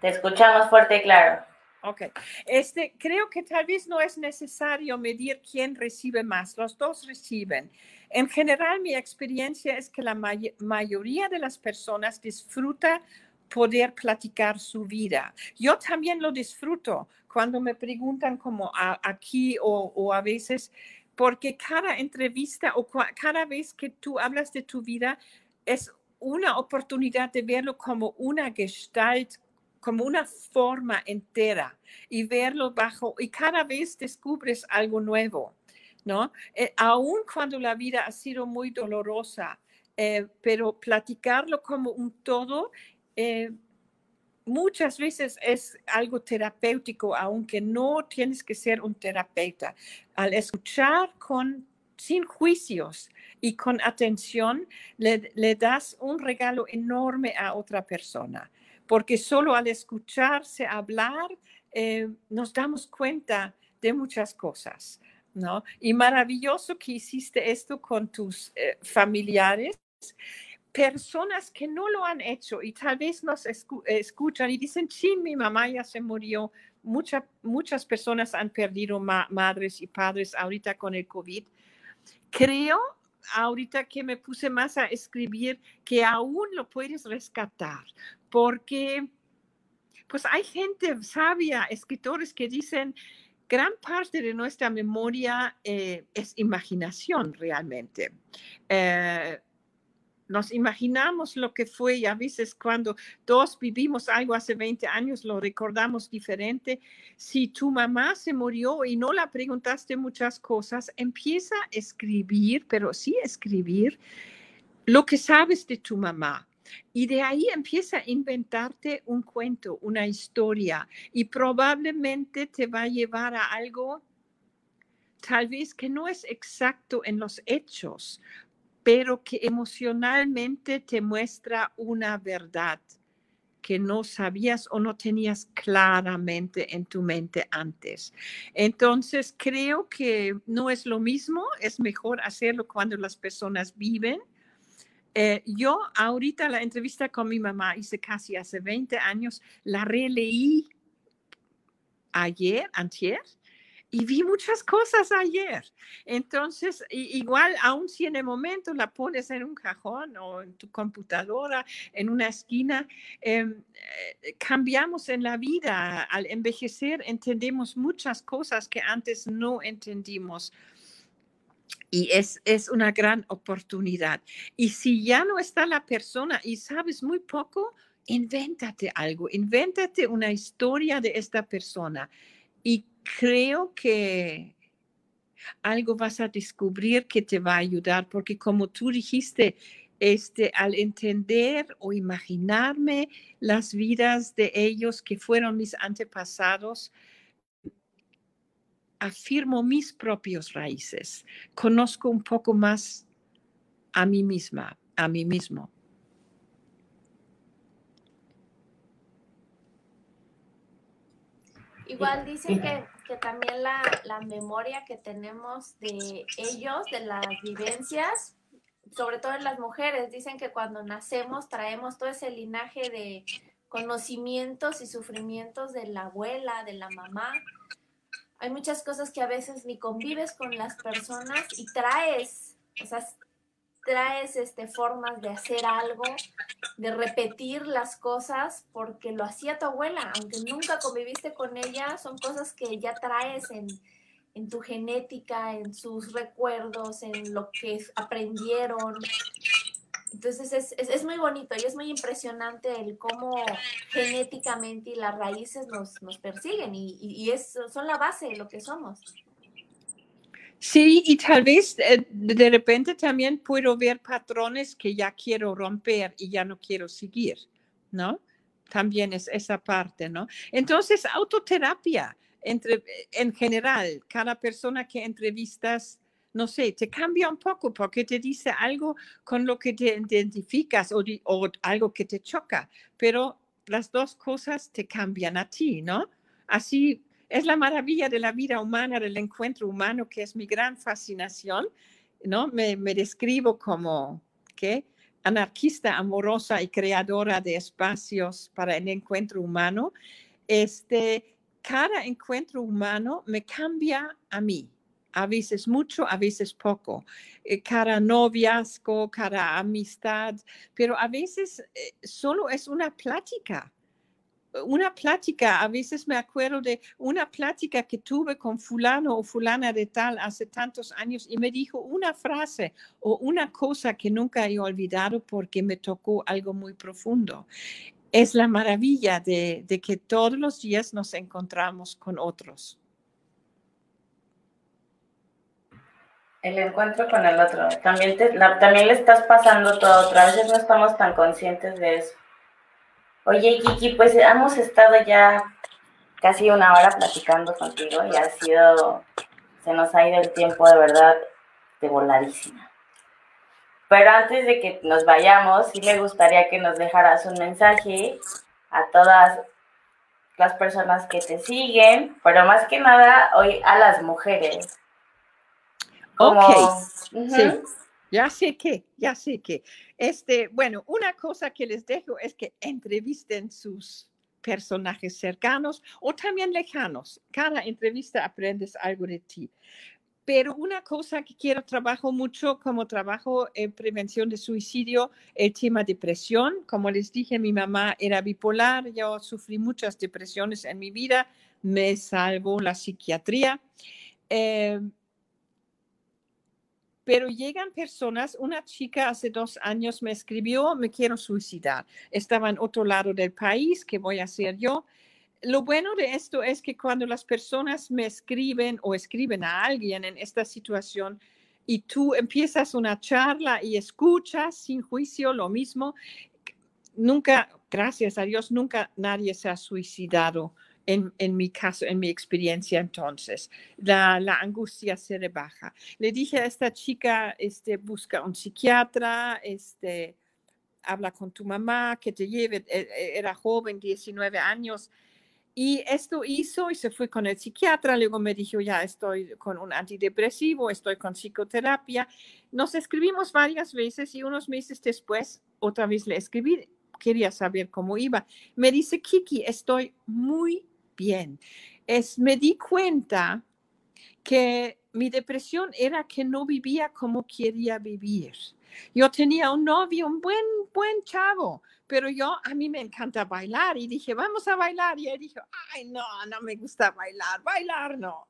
Te escuchamos fuerte y claro. Ok. Este, creo que tal vez no es necesario medir quién recibe más. Los dos reciben. En general, mi experiencia es que la mayoría de las personas disfruta poder platicar su vida. Yo también lo disfruto cuando me preguntan como aquí o, a veces, porque cada entrevista o cada vez que tú hablas de tu vida es una oportunidad de verlo como una gestalt, como una forma entera y verlo bajo, y cada vez descubres algo nuevo, ¿no? Eh, aun cuando la vida ha sido muy dolorosa, eh, pero platicarlo como un todo eh, muchas veces es algo terapéutico, aunque no tienes que ser un terapeuta. Al escuchar con sin juicios y con atención, le, das un regalo enorme a otra persona, porque solo al escucharse hablar eh, nos damos cuenta de muchas cosas. ¿no? Y maravilloso que hiciste esto con tus eh, familiares personas que no lo han hecho y tal vez nos escuchan y dicen, sí, mi mamá ya se murió. muchas personas han perdido madres y padres ahorita con el COVID. Creo, ahorita que me puse más a escribir, que aún lo puedes rescatar, porque pues hay gente sabia, escritores que dicen, gran parte de nuestra memoria eh, es imaginación realmente. Eh, nos imaginamos lo que fue y a veces cuando todos vivimos algo hace 20 años lo recordamos diferente. Si tu mamá se murió y no la preguntaste muchas cosas, empieza a escribir, pero sí escribir lo que sabes de tu mamá. Y de ahí empieza a inventarte un cuento, una historia, y probablemente te va a llevar a algo tal vez que no es exacto en los hechos, pero que emocionalmente te muestra una verdad que no sabías o no tenías claramente en tu mente antes. Entonces, creo que no es lo mismo, es mejor hacerlo cuando las personas viven. Eh, yo ahorita la entrevista con mi mamá hice casi hace 20 años, la releí ayer, antier, y vi muchas cosas ayer. Entonces, igual, aun si en el momento la pones en un cajón o en tu computadora, en una esquina, em, eh, cambiamos en la vida. Al envejecer entendemos muchas cosas que antes no entendimos. Y es, es una gran oportunidad. Y si ya no está la persona y sabes muy poco, invéntate algo, invéntate una historia de esta persona. Y creo que algo vas a descubrir que te va a ayudar, porque como tú dijiste, este, al entender o imaginarme las vidas de ellos que fueron mis antepasados, afirmo mis propios raíces, conozco un poco más a mí misma, a mí mismo. Igual dicen que, que también la, la memoria que tenemos de ellos, de las vivencias, sobre todo en las mujeres, dicen que cuando nacemos traemos todo ese linaje de conocimientos y sufrimientos de la abuela, de la mamá. Hay muchas cosas que a veces ni convives con las personas y traes, o sea, traes este, formas de hacer algo, de repetir las cosas porque lo hacía tu abuela, aunque nunca conviviste con ella, son cosas que ya traes en, en tu genética, en sus recuerdos, en lo que aprendieron. Entonces es, es, es, muy bonito y es muy impresionante el cómo genéticamente y las raíces nos, nos persiguen y, y, y es, son la base de lo que somos. Sí, y tal vez eh, de repente también puedo ver patrones que ya quiero romper y ya no quiero seguir, ¿no? También es esa parte, ¿no? Entonces, autoterapia entre, en general, cada persona que entrevistas, no sé, te cambia un poco porque te dice algo con lo que te identificas o, o algo que te choca, pero las dos cosas te cambian a ti, ¿no? Así es la maravilla de la vida humana, del encuentro humano, que es mi gran fascinación, ¿no? Me, me describo como, ¿qué? Anarquista, amorosa y creadora de espacios para el encuentro humano. Este, cada encuentro humano me cambia a mí, a veces mucho, a veces poco. Eh, cada noviazgo, cada amistad, pero a veces eh, solo es una plática una plática, a veces me acuerdo de una plática que tuve con fulano o fulana de tal hace tantos años y me dijo una frase o una cosa que nunca he olvidado porque me tocó algo muy profundo. Es la maravilla de, de que todos los días nos encontramos con otros. El encuentro con el otro. También, te, la, también le estás pasando todo. Otra vez no estamos tan conscientes de eso. Oye, Kiki, pues hemos estado ya casi una hora platicando contigo y ha sido, se nos ha ido el tiempo de verdad de voladísima. Pero antes de que nos vayamos, sí me gustaría que nos dejaras un mensaje a todas las personas que te siguen, pero más que nada hoy a las mujeres. Como, ok, uh -huh. sí. Ya sé que, ya sé que. Este, bueno, una cosa que les dejo es que entrevisten sus personajes cercanos o también lejanos. Cada entrevista aprendes algo de ti. Pero una cosa que quiero trabajo mucho como trabajo en prevención de suicidio, el tema depresión. Como les dije, mi mamá era bipolar, yo sufrí muchas depresiones en mi vida, me salvó la psiquiatría. Eh, pero llegan personas, una chica hace dos años me escribió, me quiero suicidar. Estaba en otro lado del país, ¿qué voy a hacer yo? Lo bueno de esto es que cuando las personas me escriben o escriben a alguien en esta situación y tú empiezas una charla y escuchas sin juicio lo mismo, nunca, gracias a Dios, nunca nadie se ha suicidado en, en, mi caso, en mi experiencia entonces. La, angustia se rebaja. Le dije a esta chica, este, busca un psiquiatra, este, habla con tu mamá, que te lleve, e, e, era joven, 19 años. Y esto hizo y se fue con el psiquiatra. Luego me dijo, ya estoy con un antidepresivo, estoy con psicoterapia. Nos escribimos varias veces y unos meses después otra vez le escribí. Quería saber cómo iba. Me dice, Kiki, estoy muy bien. Es, me di cuenta que mi depresión era que no vivía como quería vivir. Yo tenía un novio, un buen, buen chavo, pero yo, a mí me encanta bailar y dije, vamos a bailar. Y él dijo, ay, no, no me gusta bailar, bailar no.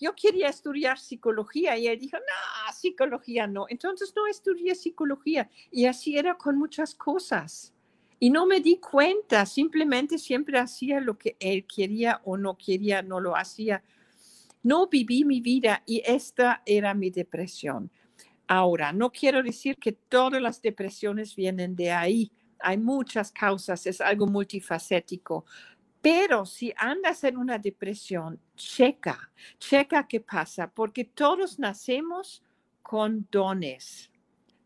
Yo quería estudiar psicología y él dijo, no, psicología no. Entonces no estudié psicología y así era con muchas cosas. Y no me di cuenta, simplemente siempre hacía lo que él quería o no quería, no lo hacía. No viví mi vida y esta era mi depresión. Ahora, no quiero decir que todas las depresiones vienen de ahí. Hay muchas causas, es algo multifacético. Pero si andas en una depresión, checa, checa qué pasa, porque todos nacemos con dones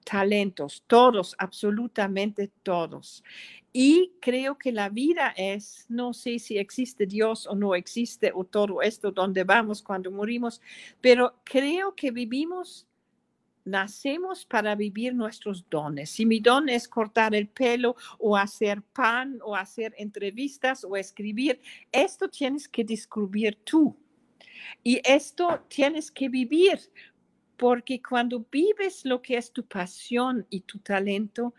talentos, todos, absolutamente todos. Y creo que la vida es, no sé si existe Dios o no existe o todo esto, donde vamos cuando morimos, pero creo que vivimos, nacemos para vivir nuestros dones. Si mi don es cortar el pelo o hacer pan o hacer entrevistas o escribir, esto tienes que descubrir tú. Y esto tienes que vivir porque cuando vives lo que es tu pasión y tu talento,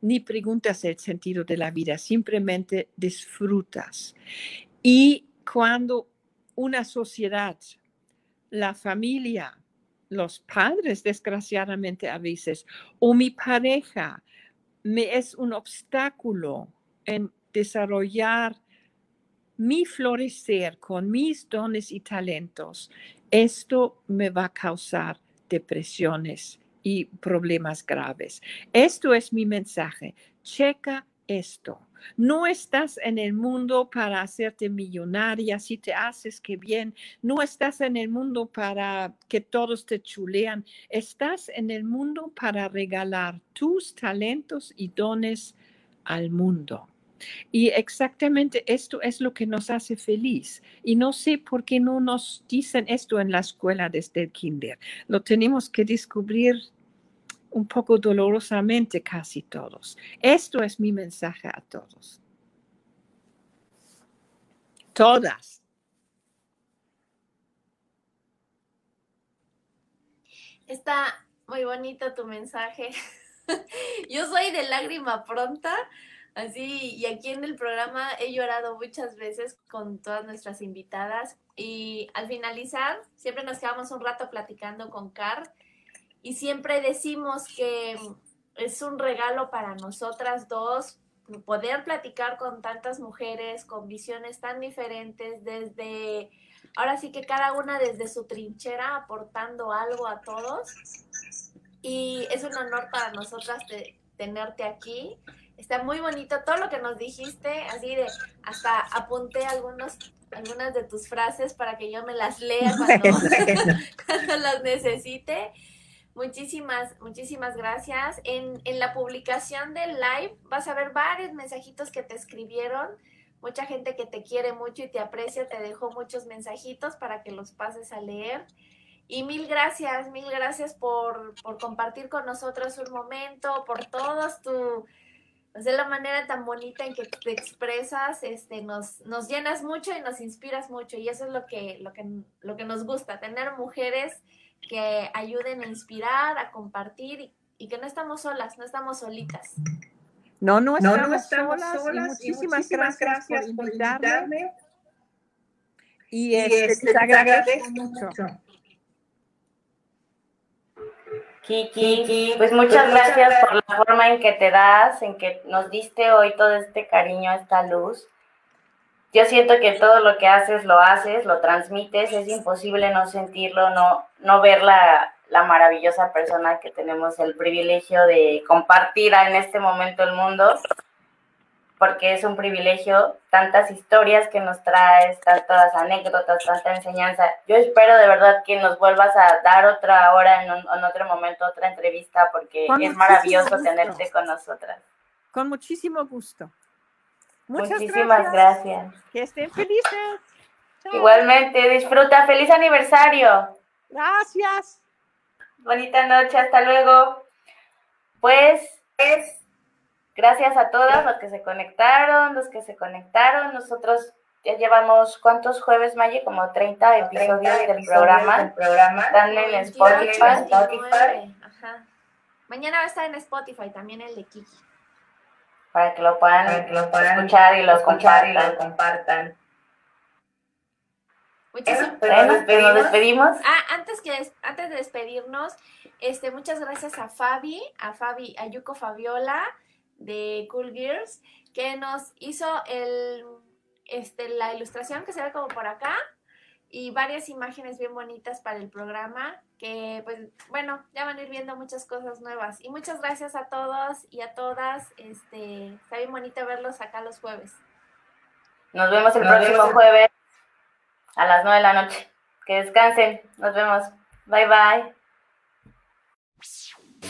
ni preguntas el sentido de la vida, simplemente disfrutas. Y cuando una sociedad, la familia, los padres, desgraciadamente a veces, o mi pareja, me es un obstáculo en desarrollar mi florecer con mis dones y talentos, esto me va a causar depresiones y problemas graves. Esto es mi mensaje. Checa esto. No estás en el mundo para hacerte millonaria, si te haces que bien. No estás en el mundo para que todos te chulean. Estás en el mundo para regalar tus talentos y dones al mundo. Y exactamente esto es lo que nos hace feliz. Y no sé por qué no nos dicen esto en la escuela desde el kinder. Lo tenemos que descubrir un poco dolorosamente casi todos. Esto es mi mensaje a todos. Todas. Está muy bonito tu mensaje. Yo soy de lágrima pronta Así, y aquí en el programa he llorado muchas veces con todas nuestras invitadas y al finalizar siempre nos quedamos un rato platicando con Car y siempre decimos que es un regalo para nosotras dos poder platicar con tantas mujeres con visiones tan diferentes desde, ahora sí que cada una desde su trinchera aportando algo a todos. Y es un honor para nosotras tenerte aquí Está muy bonito todo lo que nos dijiste, así de hasta apunté algunos algunas de tus frases para que yo me las lea cuando, cuando las necesite. Muchísimas, muchísimas gracias. En, en la publicación del live vas a ver varios mensajitos que te escribieron. Mucha gente que te quiere mucho y te aprecia te dejó muchos mensajitos para que los pases a leer. Y mil gracias, mil gracias por, por compartir con nosotros un momento, por todos tu, de la manera tan bonita en que te expresas, este, nos, nos llenas mucho y nos inspiras mucho. Y eso es lo que, lo que, lo que nos gusta, tener mujeres que ayuden a inspirar, a compartir y, que no estamos solas, no estamos solitas. No, no estamos, solas, muchísimas, gracias, por invitarme. Y, este, te agradezco mucho. Kiki, pues muchas gracias por la forma en que te das, en que nos diste hoy todo este cariño, esta luz. Yo siento que todo lo que haces lo haces, lo transmites, es imposible no sentirlo, no, no ver la, la maravillosa persona que tenemos el privilegio de compartir en este momento el mundo porque es un privilegio, tantas historias que nos traes, tantas anécdotas, tanta enseñanza. Yo espero de verdad que nos vuelvas a dar otra hora, en, otro momento, otra entrevista, porque es maravilloso tenerte con nosotras. Con muchísimo gusto. Muchas Muchísimas gracias. Que estén felices. Igualmente, disfruta. Feliz aniversario. Gracias. Bonita noche, hasta luego. Pues es Gracias a todas los que se conectaron, los que se conectaron. Nosotros ya llevamos, ¿cuántos jueves, Maye? Como 30 episodios, del, programa. Están en Spotify. Mañana va a estar en Spotify también el de Kiki. Para que lo puedan, escuchar y lo compartan. Muchísimas gracias. Nos despedimos. Ah, antes, que, antes de despedirnos, este, muchas gracias a Fabi, a Fabi, a Yuko Fabiola, de Cool Gears que nos hizo el, este, la ilustración que se ve como por acá y varias imágenes bien bonitas para el programa que pues bueno, ya van a ir viendo muchas cosas nuevas y muchas gracias a todos y a todas, este, está bien bonito verlos acá los jueves. Nos vemos el próximo jueves a las 9 de la noche. Que descansen. Nos vemos. Bye bye.